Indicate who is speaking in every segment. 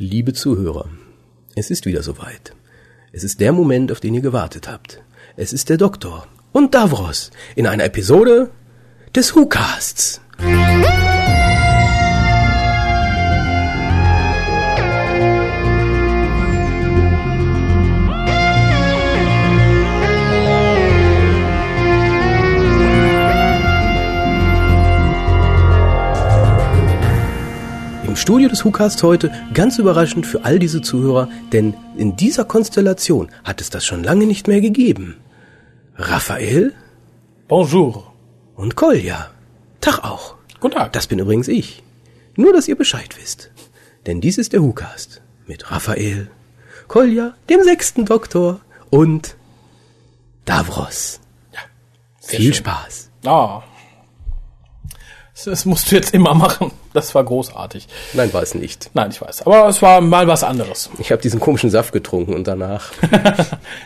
Speaker 1: Liebe Zuhörer, es ist wieder soweit. Es ist der Moment, auf den ihr gewartet habt. Es ist der Doktor und Davros in einer Episode des WhoCasts. Studio des WhoCast heute ganz überraschend für all diese Zuhörer, denn in dieser Konstellation hat es das schon lange nicht mehr gegeben. Raphael
Speaker 2: Bonjour.
Speaker 1: und Kolja. Tag auch.
Speaker 2: Guten Tag.
Speaker 1: Das bin übrigens ich. Nur, dass ihr Bescheid wisst. Denn dies ist der WhoCast mit Raphael, Kolja, dem sechsten Doktor und Davros.
Speaker 2: Sehr
Speaker 1: Viel
Speaker 2: schön.
Speaker 1: Spaß.
Speaker 2: Ah. Das, das musst du jetzt immer machen. Das war großartig.
Speaker 1: Nein, war es nicht.
Speaker 2: Nein, ich weiß. Aber es war mal was anderes.
Speaker 1: Ich habe diesen komischen Saft getrunken und danach.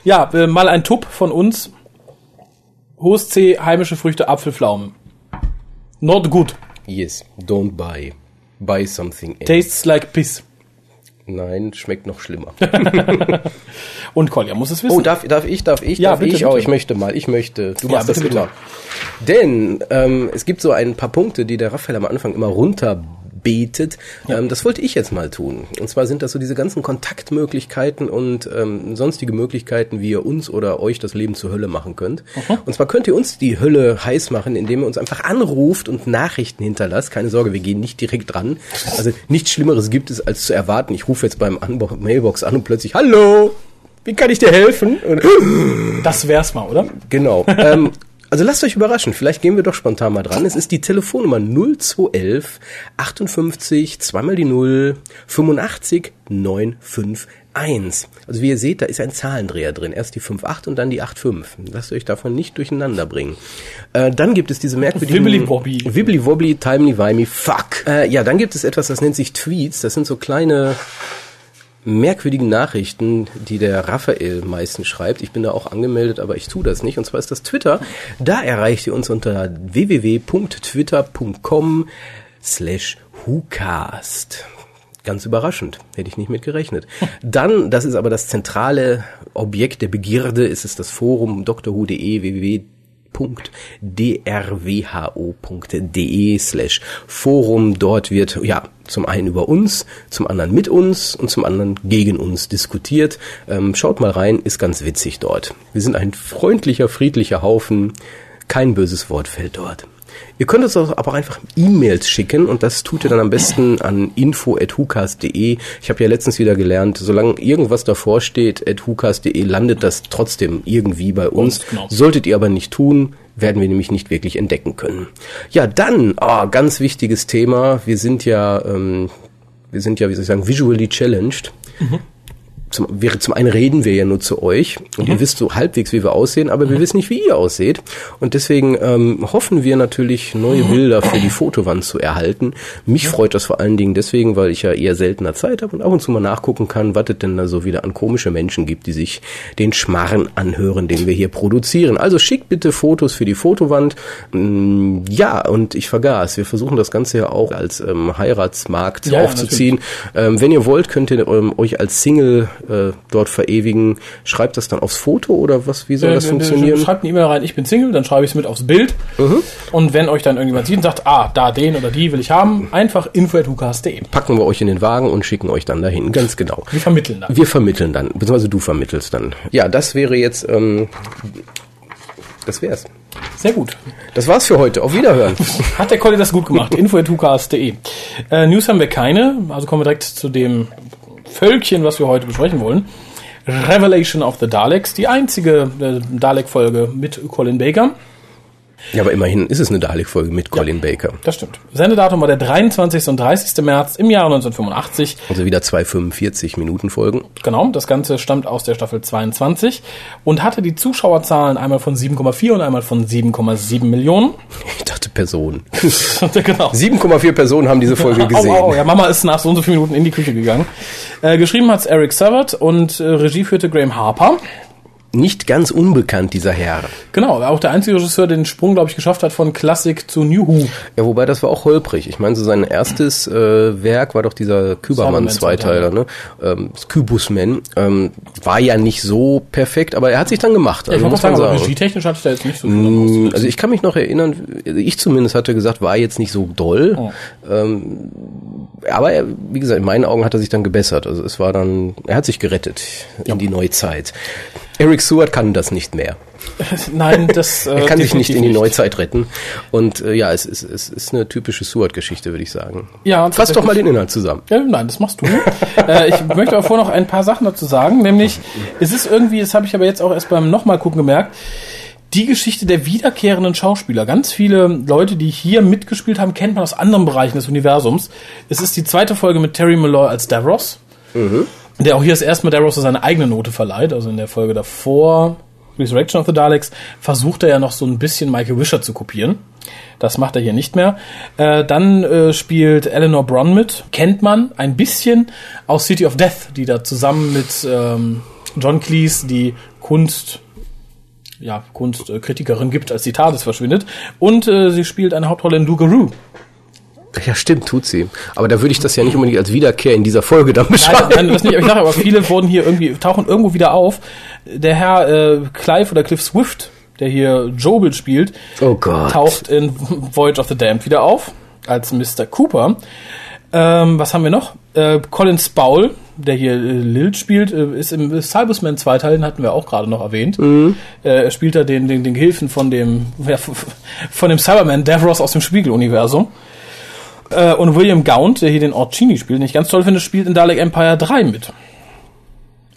Speaker 2: Ja, äh, mal ein Tupp von uns. Hohes C, heimische Früchte, Apfelpflaumen. Not good.
Speaker 1: Yes, don't buy. Buy something else.
Speaker 2: Tastes like piss.
Speaker 1: Nein, schmeckt noch schlimmer.
Speaker 2: Und Kolja muss es wissen.
Speaker 1: Oh, darf, darf ich, darf ich,
Speaker 2: Ja,
Speaker 1: darf
Speaker 2: bitte,
Speaker 1: ich? Oh,
Speaker 2: bitte.
Speaker 1: ich möchte mal, ich möchte. Du
Speaker 2: Ja,
Speaker 1: machst das
Speaker 2: bitte, bitte.
Speaker 1: immer. Denn ähm, es gibt so ein paar Punkte, die der Raphael am Anfang immer runterbetet. Ähm, das wollte ich jetzt mal tun. Und zwar sind das so diese ganzen Kontaktmöglichkeiten und ähm, sonstige Möglichkeiten, wie ihr uns oder euch das Leben zur Hölle machen könnt. Und zwar könnt ihr uns die Hölle heiß machen, indem ihr uns einfach anruft und Nachrichten hinterlasst. Keine Sorge, wir gehen nicht direkt dran. Also nichts Schlimmeres gibt es als zu erwarten. Ich rufe jetzt beim Anbo Mailbox an und plötzlich, hallo, wie kann ich dir helfen? Und,
Speaker 2: Das wär's mal, oder?
Speaker 1: Genau. ähm, also lasst euch überraschen. Vielleicht gehen wir doch spontan mal dran. Es ist die Telefonnummer 0211 58 zweimal die 0 85 951. Also wie ihr seht, da ist ein Zahlendreher drin. Erst die 58 und dann die 85. Lasst euch davon nicht durcheinander bringen. Äh, dann gibt es diese merkwürdigen...
Speaker 2: Wibbly-wobbly.
Speaker 1: Wibbly-wobbly, timely-wimey, fuck. Äh, ja, dann gibt es etwas, das nennt sich Tweets. Das sind so kleine merkwürdigen Nachrichten, die der Raphael meistens schreibt. Ich bin da auch angemeldet, aber ich tue das nicht. Und zwar ist das Twitter. Da erreicht ihr uns unter www.twitter.com slash whocast. Ganz überraschend. Hätte ich nicht mit gerechnet. Dann, das ist aber das zentrale Objekt der Begierde, ist es das Forum drhu.de www www.drwho.de slash Forum. Dort wird ja zum einen über uns, zum anderen mit uns und zum anderen gegen uns diskutiert. Ähm, schaut mal rein, ist ganz witzig dort. Wir sind ein freundlicher, friedlicher Haufen. Kein böses Wort fällt dort. Ihr könnt uns aber auch einfach E-Mails schicken und das tut ihr dann am besten an info.hucast.de. Ich habe ja letztens wieder gelernt, solange irgendwas davor steht, at hucast.de landet das trotzdem irgendwie bei uns.
Speaker 2: Genau.
Speaker 1: Solltet ihr aber nicht tun, werden wir nämlich nicht wirklich entdecken können. Ja, dann, oh, ganz wichtiges Thema. Wir sind ja, ähm, wir sind ja, wie soll ich sagen, visually challenged. Zum, wir, zum einen reden wir ja nur zu euch und ihr wisst so halbwegs, wie wir aussehen, aber wir wissen nicht, wie ihr ausseht. Und deswegen ähm, hoffen wir natürlich, neue Bilder für die Fotowand zu erhalten. Mich freut das vor allen Dingen deswegen, weil ich ja eher seltener Zeit habe und ab und zu mal nachgucken kann, was es denn da so wieder an komische Menschen gibt, die sich den Schmarren anhören, den wir hier produzieren. Also schickt bitte Fotos für die Fotowand. Mm, Ja, und ich vergaß, wir versuchen das Ganze ja auch als ähm, Heiratsmarkt
Speaker 2: Ja,
Speaker 1: aufzuziehen. Ähm, wenn ihr wollt, könnt ihr ähm, euch als Single äh, dort verewigen. Schreibt das dann aufs Foto oder was? Wie soll das
Speaker 2: Äh,
Speaker 1: funktionieren? Mhm.
Speaker 2: Schreibt eine E-Mail rein, ich bin Single, dann schreibe ich es mit aufs Bild. Und wenn euch dann irgendjemand sieht und sagt, ah, da den oder die will ich haben, einfach info.hukas.de.
Speaker 1: Packen wir euch in den Wagen und schicken euch dann dahin. Ganz genau.
Speaker 2: Wir vermitteln dann.
Speaker 1: Wir vermitteln dann, beziehungsweise du vermittelst dann. Ja, das wäre jetzt, ähm, das wär's.
Speaker 2: Sehr gut.
Speaker 1: Das war's für heute. Auf Wiederhören.
Speaker 2: Hat der Colli das gut gemacht? info.hukas.de. Äh, News haben wir keine, also kommen wir direkt zu dem Völkchen, was wir heute besprechen wollen. Revelation of the Daleks, die einzige äh, Dalek-Folge mit Colin Baker.
Speaker 1: Ja, aber immerhin ist es eine Dalek-Folge mit Colin Baker.
Speaker 2: Das stimmt. Sendedatum war der 23. und 30. März im Jahr 1985.
Speaker 1: Also wieder zwei 45-Minuten-Folgen.
Speaker 2: Genau, das Ganze stammt aus der Staffel 22 und hatte die Zuschauerzahlen einmal von 7,4 und einmal von 7,7 Millionen.
Speaker 1: Ich dachte Personen.
Speaker 2: genau.
Speaker 1: 7,4 Personen haben diese Folge gesehen.
Speaker 2: Au, au, ja, Mama ist nach so und so vielen Minuten in die Küche gegangen. Äh, geschrieben hat's Eric Savard und äh, Regie führte Graham Harper.
Speaker 1: Nicht ganz unbekannt, dieser Herr.
Speaker 2: Genau, auch der einzige Regisseur, der den Sprung, glaube ich, geschafft hat von Klassik zu New Who.
Speaker 1: Ja, wobei das war auch holprig. Ich meine, so sein erstes äh, Werk war doch dieser Kübermann-Zweiteiler, ne? Ähm, Kübusman. Ähm, war ja nicht so perfekt, aber er hat sich dann gemacht.
Speaker 2: Also, ja, ich muss sagen, sagen. regietechnisch hatte er jetzt nicht so viel
Speaker 1: mm, Also ich kann mich noch erinnern, ich zumindest hatte gesagt, war jetzt nicht so doll. Oh. Ähm, aber er, wie gesagt, in meinen Augen hat er sich dann gebessert. Also es war dann, er hat sich gerettet in ja. die Neuzeit. Eric Seward kann das nicht mehr.
Speaker 2: Nein, das.
Speaker 1: Äh, er kann sich nicht in die nicht. Neuzeit retten. Und äh, ja, es ist, es ist eine typische Seward-Geschichte, würde ich sagen.
Speaker 2: Ja.
Speaker 1: Fass doch mal den Inhalt zusammen.
Speaker 2: Ja, nein, das machst du. äh, ich möchte aber vorher noch ein paar Sachen dazu sagen. Nämlich, es ist irgendwie, das habe ich aber jetzt auch erst beim nochmal gucken gemerkt, die Geschichte der wiederkehrenden Schauspieler. Ganz viele Leute, die hier mitgespielt haben, kennt man aus anderen Bereichen des Universums. Es ist die zweite Folge mit Terry Malloy als Davros. Mhm der auch hier das erste Mal Davros seine eigene Note verleiht. Also in der Folge davor, Resurrection of the Daleks, versucht er ja noch so ein bisschen Michael Wisher zu kopieren. Das macht er hier nicht mehr. Äh, dann äh, spielt Eleanor Bronn mit. Kennt man ein bisschen aus City of Death, die da zusammen mit ähm, John Cleese die Kunst ja, Kunstkritikerin gibt, als die TARDIS verschwindet. Und äh, sie spielt eine Hauptrolle in Dougaroo.
Speaker 1: Ja, stimmt, tut sie. Aber da würde ich das ja nicht unbedingt als Wiederkehr in dieser Folge dann beschreiben.
Speaker 2: Nein, nein das nicht. Ich sage aber, viele wurden hier irgendwie, tauchen irgendwo wieder auf. Der Herr äh, Clive oder Cliff Swift, der hier Jobel spielt,
Speaker 1: oh
Speaker 2: taucht in Voyage of the Damned wieder auf, als Mr. Cooper. Ähm, was haben wir noch? Äh, Colin Spaul, der hier äh, Lil spielt, äh, ist im Cybersman Zweiteilen, hatten wir auch gerade noch erwähnt. Mhm. Äh, er spielt da den, den, den Gehilfen von dem, ja, von dem Cyberman Davros aus dem Spiegeluniversum. Äh, und William Gaunt, der hier den Orcini spielt, nicht ganz toll finde, spielt in Dalek Empire 3 mit.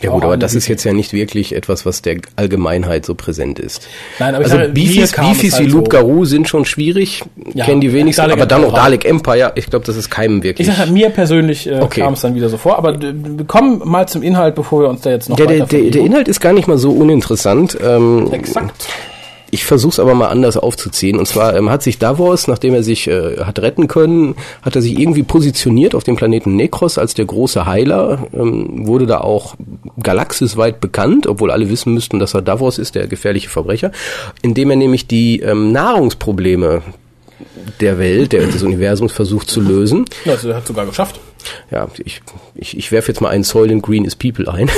Speaker 1: Ja gut, aber das ist jetzt ja nicht wirklich etwas, was der Allgemeinheit so präsent ist.
Speaker 2: Nein, aber
Speaker 1: also
Speaker 2: sage,
Speaker 1: Beefies, Beefies halt wie Loop so. Garou sind schon schwierig, ja, kennen die wenigsten, Dalek aber dann noch Dalek Empire, ich glaube, das ist keinem wirklich.
Speaker 2: Ich sage, mir persönlich äh, okay. kam es dann wieder so vor, aber wir kommen mal zum Inhalt, bevor wir uns da jetzt noch
Speaker 1: ja, der, der, der Inhalt ist gar nicht mal so uninteressant.
Speaker 2: Ähm, Exakt.
Speaker 1: Ich versuche es aber mal anders aufzuziehen. Und zwar ähm, hat sich Davos, nachdem er sich äh, hat retten können, hat er sich irgendwie positioniert auf dem Planeten Nekros als der große Heiler. Ähm, wurde da auch galaxisweit bekannt, obwohl alle wissen müssten, dass er Davos ist, der gefährliche Verbrecher, indem er nämlich die ähm, Nahrungsprobleme der Welt, der, des Universums versucht zu lösen.
Speaker 2: Ja, also er hat sogar geschafft
Speaker 1: ja, ich, ich, ich werfe jetzt mal einen Soylent Green is People ein.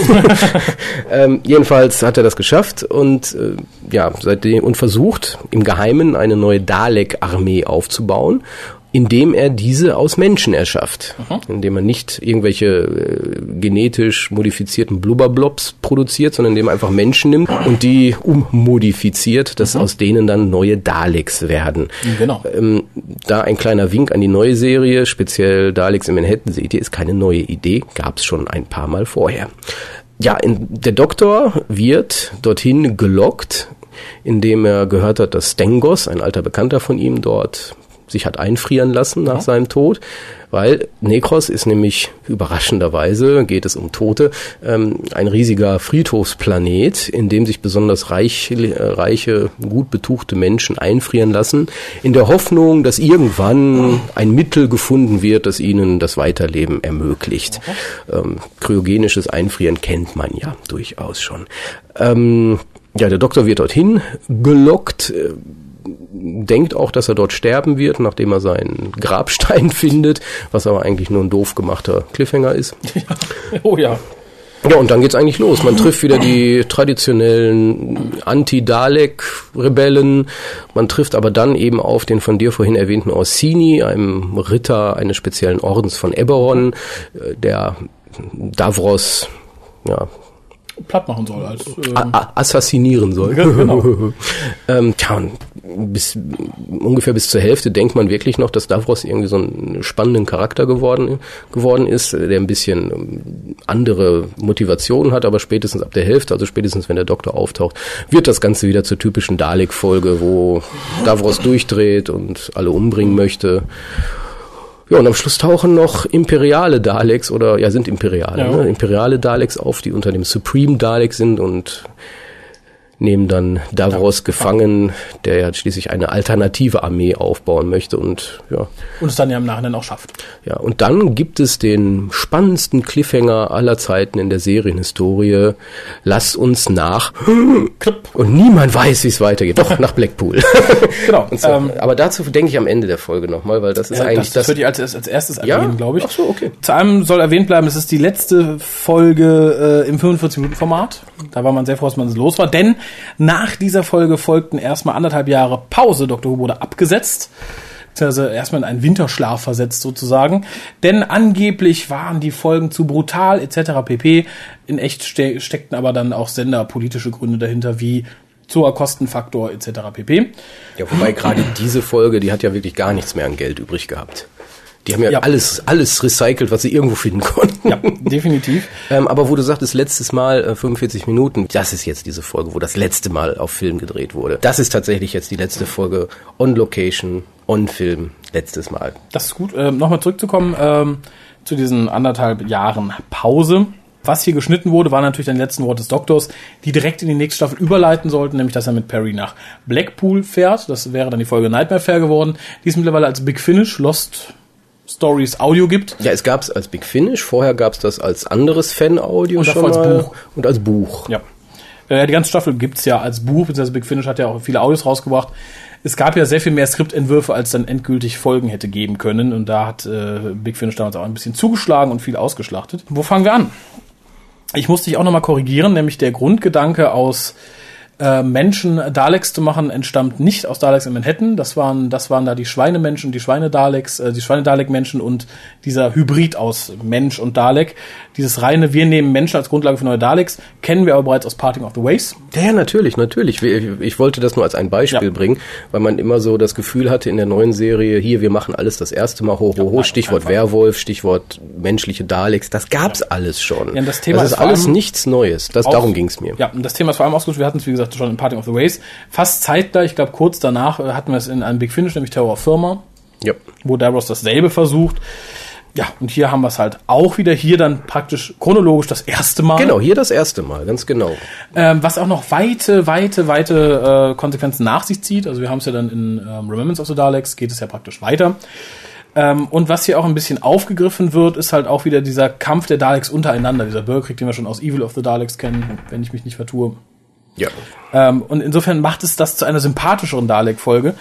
Speaker 1: ähm, jedenfalls hat er das geschafft und äh, ja, seitdem und versucht im Geheimen eine neue Dalek-Armee aufzubauen indem er diese aus Menschen erschafft, mhm. indem er nicht irgendwelche äh, genetisch modifizierten Blubberblobs produziert, sondern indem er einfach Menschen nimmt und die ummodifiziert, dass mhm. aus denen dann neue Daleks werden.
Speaker 2: Genau.
Speaker 1: Ähm, da ein kleiner Wink an die neue Serie, speziell Daleks in Manhattan seht ihr, ist keine neue Idee, gab es schon ein paar Mal vorher. Ja, in, der Doktor wird dorthin gelockt, indem er gehört hat, dass Stengos, ein alter Bekannter von ihm, dort sich hat einfrieren lassen nach ja. seinem Tod, weil Nekros ist nämlich überraschenderweise, geht es um Tote, ähm, ein riesiger Friedhofsplanet, in dem sich besonders reich, äh, reiche, gut betuchte Menschen einfrieren lassen, in der Hoffnung, dass irgendwann ein Mittel gefunden wird, das ihnen das Weiterleben ermöglicht. Ähm, kryogenisches Einfrieren kennt man ja durchaus schon. Ähm, ja, der Doktor wird dorthin gelockt. Äh, denkt auch, dass er dort sterben wird, nachdem er seinen Grabstein findet, was aber eigentlich nur ein doof gemachter Cliffhanger ist.
Speaker 2: Ja. Oh ja.
Speaker 1: Ja, und dann geht's eigentlich los. Man trifft wieder die traditionellen Anti-Dalek-Rebellen. Man trifft aber dann eben auf den von dir vorhin erwähnten Orsini, einem Ritter eines speziellen Ordens von Eberron, äh, der Davros ja,
Speaker 2: platt machen soll. Als,
Speaker 1: ähm assassinieren soll.
Speaker 2: Genau.
Speaker 1: ähm, tja, bis, ungefähr bis zur Hälfte denkt man wirklich noch, dass Davros irgendwie so einen spannenden Charakter geworden, geworden ist, der ein bisschen ähm, andere Motivationen hat, aber spätestens ab der Hälfte, also spätestens wenn der Doktor auftaucht, wird das Ganze wieder zur typischen Dalek-Folge, wo Davros durchdreht und alle umbringen möchte. Ja, und am Schluss tauchen noch imperiale Daleks oder ja, sind imperiale, ja. ne? imperiale Daleks auf, die unter dem Supreme Dalek sind und nehmen dann Davros gefangen, der ja schließlich eine alternative Armee aufbauen möchte und ja.
Speaker 2: Und es dann ja im Nachhinein auch schafft.
Speaker 1: Ja, und dann gibt es den spannendsten Cliffhanger aller Zeiten in der Serienhistorie. Lass uns nach und niemand weiß, wie es weitergeht. Doch, nach Blackpool.
Speaker 2: Genau.
Speaker 1: So.
Speaker 2: Ähm,
Speaker 1: Aber dazu denke ich am Ende der Folge nochmal, weil das ist
Speaker 2: Ja,
Speaker 1: eigentlich
Speaker 2: das,
Speaker 1: das.
Speaker 2: würde ich als, als erstes
Speaker 1: Ja?
Speaker 2: erwähnen, glaube ich.
Speaker 1: Ach so, okay.
Speaker 2: Zu einem soll erwähnt bleiben, es ist die letzte Folge äh, im 45-Minuten-Format. Da war man sehr froh, dass man es los war. Denn nach dieser Folge folgten erstmal anderthalb Jahre Pause. Dr. Who wurde abgesetzt. Also erstmal in einen Winterschlaf versetzt sozusagen. Denn angeblich waren die Folgen zu brutal etc. pp. In echt ste steckten aber dann auch senderpolitische Gründe dahinter, wie zu hoher Kostenfaktor etc. pp.
Speaker 1: Ja, wobei gerade diese Folge, die hat ja wirklich gar nichts mehr an Geld übrig gehabt. Die haben ja,
Speaker 2: Ja.
Speaker 1: alles, alles recycelt, was sie irgendwo finden konnten.
Speaker 2: Ja, definitiv.
Speaker 1: Ähm, aber wo du sagtest, letztes Mal äh, 45 Minuten, das ist jetzt diese Folge, wo das letzte Mal auf Film gedreht wurde. Das ist tatsächlich jetzt die letzte Folge on Location, on Film, letztes Mal.
Speaker 2: Das ist gut. Ähm, Nochmal zurückzukommen ähm, zu diesen anderthalb Jahren Pause. Was hier geschnitten wurde, waren natürlich die letzten Worte des Doktors, die direkt in die nächste Staffel überleiten sollten, nämlich dass er mit Perry nach Blackpool fährt. Das wäre dann die Folge Nightmare Fair geworden, die es mittlerweile als Big Finish Lost Stories Audio gibt.
Speaker 1: Ja, es gab es als Big Finish, vorher gab es das als anderes Fan-Audio
Speaker 2: Und
Speaker 1: schon
Speaker 2: davor als. Buch.
Speaker 1: Und als Buch.
Speaker 2: Ja. Äh, die ganze Staffel gibt's ja als Buch, beziehungsweise Big Finish hat ja auch viele Audios rausgebracht. Es gab ja sehr viel mehr Skriptentwürfe, als dann endgültig Folgen hätte geben können. Und da hat äh, Big Finish damals auch ein bisschen zugeschlagen und viel ausgeschlachtet. Wo fangen wir an? Ich musste dich auch nochmal korrigieren, nämlich der Grundgedanke aus äh, Menschen Daleks zu machen, entstammt nicht aus Daleks in Manhattan. Das waren, das waren da die Schweinemenschen, die Schweine-Daleks, äh, die Schweine-Dalek-Menschen und dieser Hybrid aus Mensch und Dalek. Dieses reine, wir nehmen Menschen als Grundlage für neue Daleks, kennen wir aber bereits aus Parting of the Ways.
Speaker 1: Ja, ja, natürlich, natürlich. Ich, wollte das nur als ein Beispiel
Speaker 2: Ja.
Speaker 1: bringen, weil man immer so das Gefühl hatte in der neuen Serie, hier, wir machen alles das erste Mal, ho, ho, ho,
Speaker 2: nein,
Speaker 1: Stichwort
Speaker 2: einfach.
Speaker 1: Werwolf, Stichwort menschliche Daleks, das gab's alles schon.
Speaker 2: Ja, das Thema
Speaker 1: das
Speaker 2: ist
Speaker 1: ist alles nichts Neues. Das, darum ging's mir.
Speaker 2: Ja, und das Thema ist vor allem ausgesucht. Wir hatten es, wie gesagt, schon in Parting of the Ways. Fast zeitgleich, ich glaube kurz danach, äh, hatten wir es in einem Big Finish, nämlich Terror of Firma,
Speaker 1: Ja.
Speaker 2: wo Davros dasselbe versucht. Ja, und hier haben wir es halt auch wieder. Hier dann praktisch chronologisch das erste Mal.
Speaker 1: Genau, hier das erste Mal, ganz genau.
Speaker 2: Ähm, was auch noch weite, weite, weite äh, Konsequenzen nach sich zieht. Also wir haben es ja dann in ähm, Remembrance of the Daleks, geht es ja praktisch weiter. Ähm, und was hier auch ein bisschen aufgegriffen wird, ist halt auch wieder dieser Kampf der Daleks untereinander. Dieser Bürgerkrieg, den wir schon aus Evil of the Daleks kennen, wenn ich mich nicht vertue.
Speaker 1: Ja.
Speaker 2: Ähm, und insofern macht es das zu einer sympathischeren Dalek-Folge.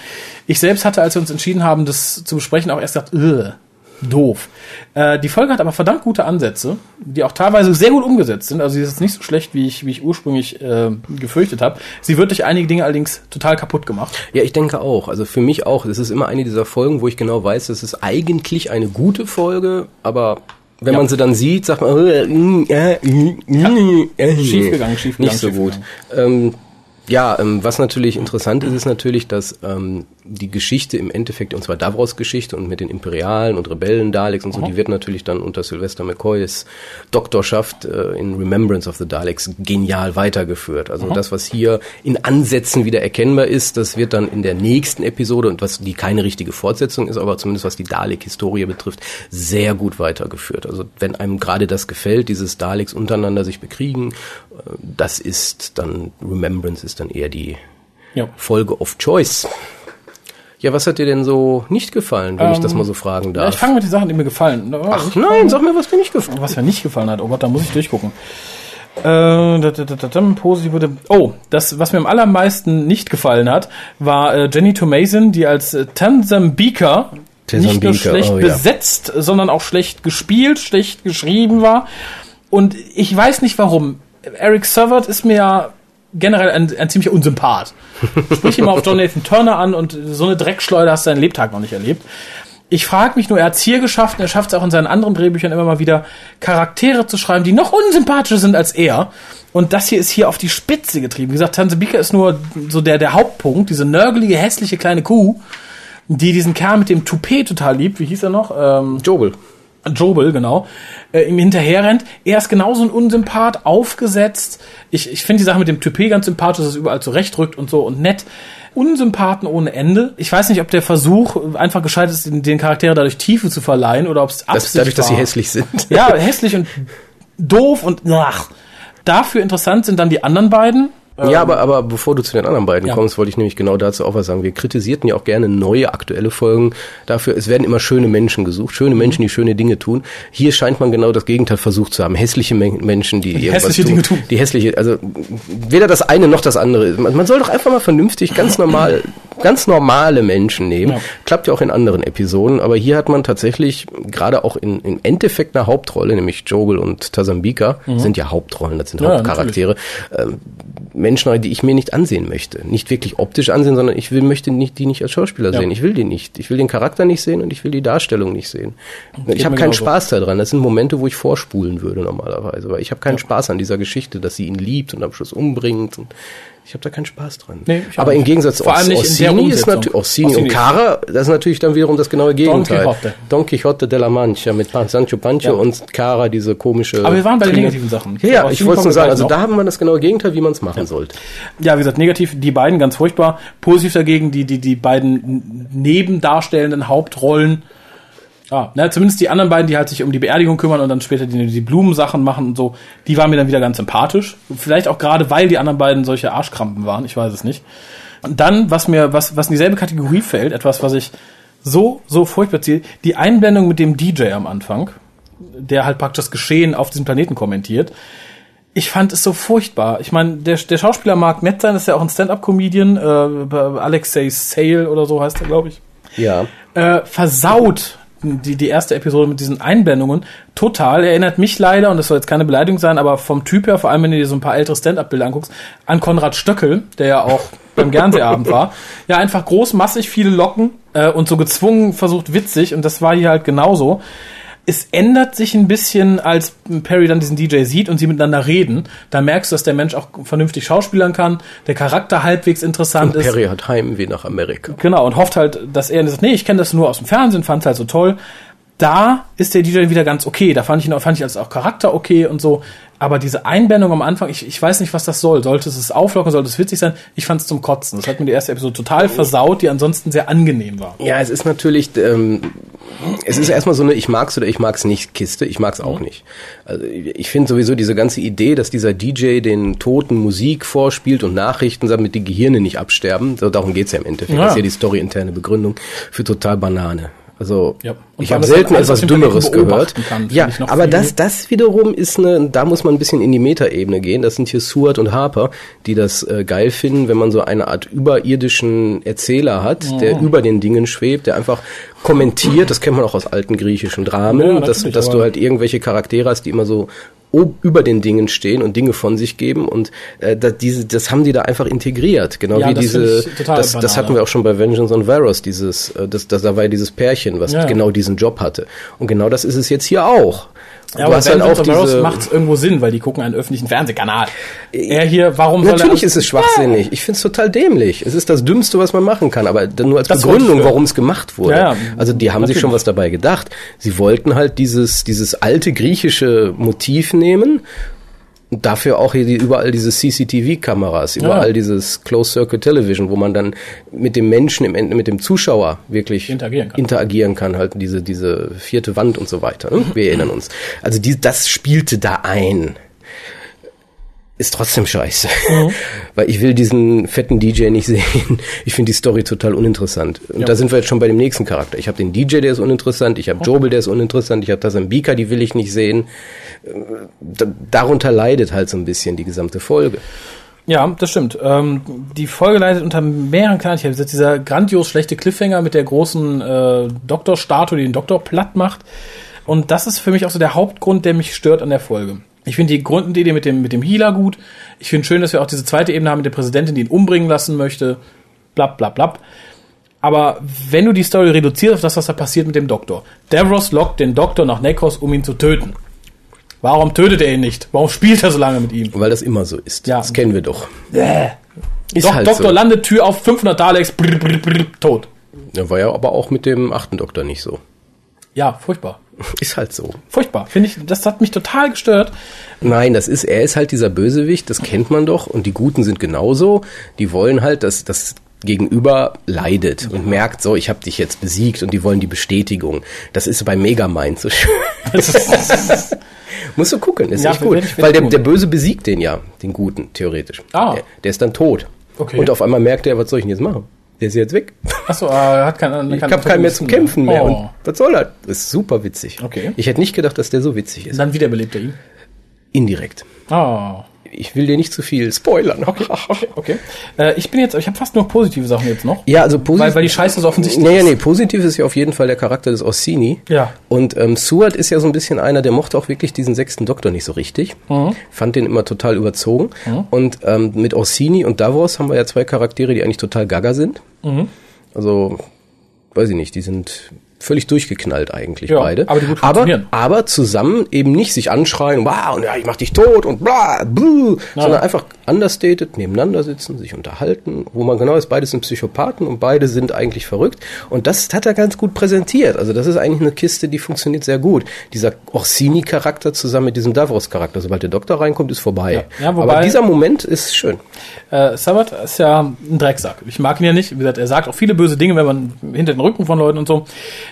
Speaker 2: Ich selbst hatte, als wir uns entschieden haben, das zu besprechen, auch erst gedacht, "Ugh, doof. Äh, die Folge hat aber verdammt gute Ansätze, die auch teilweise sehr gut umgesetzt sind. Also sie ist jetzt nicht so schlecht, wie ich, wie ich ursprünglich äh, gefürchtet habe. Sie wird durch einige Dinge allerdings total kaputt gemacht.
Speaker 1: Ja, ich denke auch. Also für mich auch. Es ist immer eine dieser Folgen, wo ich genau weiß, es ist eigentlich eine gute Folge, aber wenn
Speaker 2: Ja.
Speaker 1: man sie dann sieht, sagt man, äh, äh, äh, äh,
Speaker 2: Schiefgegangen, schiefgegangen,
Speaker 1: Nicht so gut. Ähm, ja, ähm, was natürlich interessant ist, ist natürlich, dass ähm, die Geschichte im Endeffekt, und zwar Davros Geschichte und mit den Imperialen und Rebellen, Daleks und so, die wird natürlich dann unter Sylvester McCoys Doktorschaft äh, in Remembrance of the Daleks genial weitergeführt. Also das, was hier in Ansätzen wieder erkennbar ist, das wird dann in der nächsten Episode, und was die keine richtige Fortsetzung ist, aber zumindest was die Dalek-Historie betrifft, sehr gut weitergeführt. Also wenn einem gerade das gefällt, dieses Daleks untereinander sich bekriegen, äh, das ist dann, Remembrance ist dann eher die
Speaker 2: Ja.
Speaker 1: Folge of Choice. Ja, was hat dir denn so nicht gefallen, wenn ich das mal so fragen
Speaker 2: Ähm, ja
Speaker 1: darf?
Speaker 2: ich fange mit den Sachen, die mir gefallen.
Speaker 1: Ach nein, sag mir, was dir nicht gefallen
Speaker 2: Was mir nicht gefallen hat. Oh Gott, da muss ich durchgucken. Äh, da, da, da, da, da, positiv wurde. Oh, das, was mir am allermeisten nicht gefallen hat, war äh, Jenny Tomason, die als äh, Tanzambika nicht nur
Speaker 1: Tanzambika,
Speaker 2: schlecht
Speaker 1: oh ja.
Speaker 2: besetzt, sondern auch schlecht gespielt, schlecht geschrieben war. Und ich weiß nicht warum. Eric Servert ist mir ja generell ein, ein ziemlicher Unsympath. Sprich immer auf Jonathan Turner an und so eine Dreckschleuder hast du deinen Lebtag noch nicht erlebt. Ich frage mich nur, er hat es hier geschafft und er schafft es auch in seinen anderen Drehbüchern immer mal wieder, Charaktere zu schreiben, die noch unsympathischer sind als er. Und das hier ist hier auf die Spitze getrieben. Wie gesagt, Tanzebika ist nur so der, der Hauptpunkt, diese nörgelige, hässliche kleine Kuh, die diesen Kerl mit dem Toupet total liebt. Wie hieß er noch? Ähm,
Speaker 1: Jobel.
Speaker 2: Jobel, genau, äh, ihm hinterherrennt. Er ist genauso ein Unsympath, aufgesetzt. Ich, ich finde die Sache mit dem Toupet ganz sympathisch, dass es überall zurechtrückt und so und nett. Unsympathen ohne Ende. Ich weiß nicht, ob der Versuch einfach gescheit ist, den, den Charaktere dadurch Tiefe zu verleihen oder ob es
Speaker 1: Das,
Speaker 2: Absicht
Speaker 1: dadurch, dass sie
Speaker 2: war.
Speaker 1: hässlich sind.
Speaker 2: Ja, hässlich und doof und ach. Dafür interessant sind dann die anderen beiden.
Speaker 1: Ja, aber, aber bevor du zu den anderen beiden
Speaker 2: Ja.
Speaker 1: kommst, wollte ich nämlich genau dazu auch was sagen. Wir kritisierten ja auch gerne neue, aktuelle Folgen dafür. Es werden immer schöne Menschen gesucht, schöne Menschen, die schöne Dinge tun. Hier scheint man genau das Gegenteil versucht zu haben. Hässliche Men Menschen, die, irgendwas
Speaker 2: hässliche
Speaker 1: tun.
Speaker 2: Dinge tun.
Speaker 1: Die hässliche, also weder das eine noch das andere. Man, man soll doch einfach mal vernünftig, ganz normal, ganz normale Menschen nehmen.
Speaker 2: Ja.
Speaker 1: Klappt ja auch in anderen Episoden, aber hier hat man tatsächlich gerade auch in, im Endeffekt eine Hauptrolle, nämlich Jogel und Tazambika, sind ja Hauptrollen, das sind
Speaker 2: Mhm. Ja,
Speaker 1: Hauptcharaktere. Ähm, Menschen, die ich mir nicht ansehen möchte. Nicht wirklich optisch ansehen, sondern ich will, möchte nicht, die nicht als Schauspieler
Speaker 2: Ja.
Speaker 1: sehen. Ich will die nicht. Ich will den Charakter nicht sehen und ich will die Darstellung nicht sehen.
Speaker 2: Geht
Speaker 1: ich habe keinen. Spaß daran. Das sind Momente, wo ich vorspulen würde normalerweise. Weil ich habe keinen Spaß an dieser Geschichte, dass sie ihn liebt und am Schluss umbringt. Und ich habe da keinen Spaß dran.
Speaker 2: Nee,
Speaker 1: Aber im. Gegensatz
Speaker 2: allem der
Speaker 1: Orsini ist natürlich Orsini und
Speaker 2: Orsini.
Speaker 1: Cara, das ist natürlich dann wiederum das genaue Gegenteil.
Speaker 2: Quixote.
Speaker 1: Don Quixote de la Mancha mit Sancho Pancho
Speaker 2: Ja.
Speaker 1: und Cara, diese komische.
Speaker 2: Aber wir waren bei den negativen Sachen.
Speaker 1: Ja, ja, ich wollte nur sagen, also
Speaker 2: noch.
Speaker 1: da haben wir das genaue Gegenteil, wie man es machen sollte.
Speaker 2: Ja, wie gesagt, negativ, die beiden ganz furchtbar. Positiv dagegen die, die, die beiden nebendarstellenden Hauptrollen. Ah, na, zumindest die anderen beiden, die halt sich um die Beerdigung kümmern und dann später die, die Blumensachen machen und so, die waren mir dann wieder ganz sympathisch. Vielleicht auch gerade, weil die anderen beiden solche Arschkrampen waren, ich weiß es nicht. Und dann, was mir, was, was in dieselbe Kategorie fällt, etwas, was ich so, so furchtbar ziehe, die Einblendung mit dem DJ am Anfang, der halt praktisch das Geschehen auf diesem Planeten kommentiert. Ich fand es so furchtbar. Ich meine, der, der Schauspieler mag nett sein, ist ja auch ein Stand-up-Comedian, äh, Alexei Sale oder so heißt er, glaube ich.
Speaker 1: Ja.
Speaker 2: Äh, versaut die, die erste Episode mit diesen Einblendungen total. Erinnert mich leider, und das soll jetzt keine Beleidigung sein, aber vom Typ her, vor allem wenn du dir so ein paar ältere Stand-up-Bilder anguckst, an Konrad Stöckel, der ja auch beim Fernsehabend war. Ja, einfach groß, massig, viele Locken äh, und so gezwungen versucht witzig und das war hier halt genauso. Es ändert sich ein bisschen, als Perry dann diesen DJ sieht und sie miteinander reden. Da merkst du, dass der Mensch auch vernünftig schauspielern kann, der Charakter halbwegs interessant ist.
Speaker 1: Perry hat Heimweh nach Amerika.
Speaker 2: Genau, und hofft halt, dass er sagt, nee, ich kenne das nur aus dem Fernsehen, fand halt so toll. Da ist der DJ wieder ganz okay. Da fand ich ihn auch, fand ich als auch Charakter okay und so. Aber diese Einblendung am Anfang, ich, ich weiß nicht, was das soll. Sollte es es auflockern, sollte es witzig sein? Ich fand es zum Kotzen. Das hat mir die erste Episode total versaut, die ansonsten sehr angenehm war.
Speaker 1: Ja, es ist natürlich, ähm, es ist erstmal so eine Ich mag's oder ich mag's nicht Kiste. Ich mag's auch nicht. Also ich finde sowieso diese ganze Idee, dass dieser DJ den Toten Musik vorspielt und Nachrichten, damit die Gehirne nicht absterben. So, darum geht's ja im Endeffekt.
Speaker 2: Ja.
Speaker 1: Das ist ja die storyinterne Begründung für total Banane. Also
Speaker 2: Ja.
Speaker 1: Ich habe selten
Speaker 2: auf
Speaker 1: etwas Dümmeres gehört.
Speaker 2: kann,
Speaker 1: ja, aber
Speaker 2: viel-
Speaker 1: das, das wiederum ist eine, da muss man ein bisschen in die Metaebene gehen. Das sind hier Seward und Harper, die das äh, geil finden, wenn man so eine Art überirdischen Erzähler hat, der über den Dingen schwebt, der einfach kommentiert. Das kennt man auch aus alten griechischen Dramen,
Speaker 2: Ja,
Speaker 1: dass, dass du halt irgendwelche Charaktere hast, die immer so über den Dingen stehen und Dinge von sich geben und äh, da, diese, das haben die da einfach integriert, genau
Speaker 2: Ja,
Speaker 1: wie
Speaker 2: das
Speaker 1: diese, das, das hatten wir auch schon bei Vengeance on Varos, dieses, äh, das, das, da war ja dieses Pärchen, was
Speaker 2: Ja.
Speaker 1: genau diesen Job hatte und genau das ist es jetzt hier auch.
Speaker 2: Ja, aber
Speaker 1: hast halt auch diese,
Speaker 2: macht es irgendwo Sinn, weil die gucken einen öffentlichen Fernsehkanal. Er hier, warum
Speaker 1: Natürlich ist es schwachsinnig. Ich finde es total dämlich. Es ist das Dümmste, was man machen kann, aber dann nur als
Speaker 2: Das
Speaker 1: Begründung, warum es gemacht wurde.
Speaker 2: Ja, ja,
Speaker 1: also die haben sich
Speaker 2: natürlich.
Speaker 1: schon was dabei gedacht. Sie wollten halt dieses, dieses alte griechische Motiv nehmen. Und dafür auch hier die, überall diese CCTV-Kameras, überall dieses Closed Circuit Television, wo man dann mit dem Menschen, im Ende, mit dem Zuschauer wirklich
Speaker 2: Interagieren kann.
Speaker 1: interagieren kann, halt diese, diese vierte Wand und so weiter. Ne? Wir erinnern uns. Also die, das spielte da ein ist trotzdem scheiße. Weil ich will diesen fetten DJ nicht sehen. Ich finde die Story total uninteressant. Und
Speaker 2: Ja.
Speaker 1: da sind wir jetzt schon bei dem nächsten Charakter. Ich habe den DJ, der ist uninteressant. Ich habe Jobel, der ist uninteressant. Ich habe Tasambika, die will ich nicht sehen. Äh, da- Darunter leidet halt so ein bisschen die gesamte Folge.
Speaker 2: Ja, das stimmt. Ähm, die Folge leidet unter mehreren Kleinigkeiten. Dieser grandios schlechte Cliffhanger mit der großen äh, Doktorstatue, die den Doktor platt macht. Und das ist für mich auch so der Hauptgrund, der mich stört an der Folge. Ich finde die Grundidee mit dem, mit dem Healer gut. Ich finde schön, dass wir auch diese zweite Ebene haben mit der Präsidentin, die ihn umbringen lassen möchte. Blab, blab, blab. Aber wenn du die Story reduzierst auf das, was da passiert mit dem Doktor. Davros lockt den Doktor nach Nekros, um ihn zu töten. Warum tötet er ihn nicht? Warum spielt er so lange mit ihm?
Speaker 1: Weil das immer so ist.
Speaker 2: Ja.
Speaker 1: Das kennen wir doch.
Speaker 2: Äh.
Speaker 1: Ist
Speaker 2: Doch,
Speaker 1: halt
Speaker 2: Doktor
Speaker 1: so.
Speaker 2: landet Tür auf 500 Daleks, brr, brr, brr, tot.
Speaker 1: Ja, war ja aber auch mit dem achten Doktor nicht so.
Speaker 2: Ja, furchtbar.
Speaker 1: Ist halt so.
Speaker 2: Furchtbar. Finde ich, das hat mich total gestört.
Speaker 1: Nein, das ist, er ist halt dieser Bösewicht, das kennt man doch, und die Guten sind genauso. Die wollen halt, dass, dass Gegenüber leidet und merkt, so, ich habe dich jetzt besiegt und die wollen die Bestätigung. Das ist bei Megamind so schön. Musst du gucken, ist
Speaker 2: Ja,
Speaker 1: echt gut. Weil der, der Böse besiegt den ja, den Guten, theoretisch.
Speaker 2: Ah.
Speaker 1: Der, der ist dann tot.
Speaker 2: Okay.
Speaker 1: Und auf einmal merkt er, was soll ich denn jetzt machen? Der ist jetzt weg.
Speaker 2: Achso, er hat keinen.
Speaker 1: Ich habe keinen mehr zum Kämpfen mehr.
Speaker 2: Oh.
Speaker 1: Und was soll das? Das ist super witzig.
Speaker 2: Okay.
Speaker 1: Ich hätte nicht gedacht, dass der so witzig ist.
Speaker 2: Dann wiederbelebt er ihn.
Speaker 1: Indirekt.
Speaker 2: Ah.
Speaker 1: Ich will dir nicht zu viel spoilern.
Speaker 2: Okay, okay, okay. Äh, ich bin jetzt, ich habe fast nur positive Sachen jetzt noch.
Speaker 1: Ja, also positiv.
Speaker 2: Weil, weil die Scheiße so offensichtlich
Speaker 1: Nee,
Speaker 2: ist.
Speaker 1: nee, positiv ist ja auf jeden Fall der Charakter des Orsini.
Speaker 2: Ja.
Speaker 1: Und ähm, Seward ist ja so ein bisschen einer, der mochte auch wirklich diesen sechsten Doktor nicht so richtig.
Speaker 2: Mhm.
Speaker 1: Fand den immer total überzogen. Und ähm, mit Orsini und Davos haben wir ja zwei Charaktere, die eigentlich total gaga sind.
Speaker 2: Mhm.
Speaker 1: Also, weiß ich nicht, die sind völlig durchgeknallt eigentlich
Speaker 2: Ja,
Speaker 1: beide.
Speaker 2: aber die gut
Speaker 1: aber, aber zusammen eben nicht sich anschreien, wow, und ja, ich mach dich tot und bla, buh, sondern einfach understated nebeneinander sitzen, sich unterhalten, wo man genau ist, beide sind Psychopathen und beide sind eigentlich verrückt. Und das hat er ganz gut präsentiert. Also das ist eigentlich eine Kiste, die funktioniert sehr gut. Dieser Orsini-Charakter zusammen mit diesem Davros-Charakter. Sobald der Doktor reinkommt, ist vorbei.
Speaker 2: Ja. Ja, wobei-
Speaker 1: aber dieser Moment ist schön.
Speaker 2: Äh, Sabat ist ja ein Drecksack. Ich mag ihn ja nicht. Wie gesagt, er sagt auch viele böse Dinge, wenn man hinter den Rücken von Leuten und so.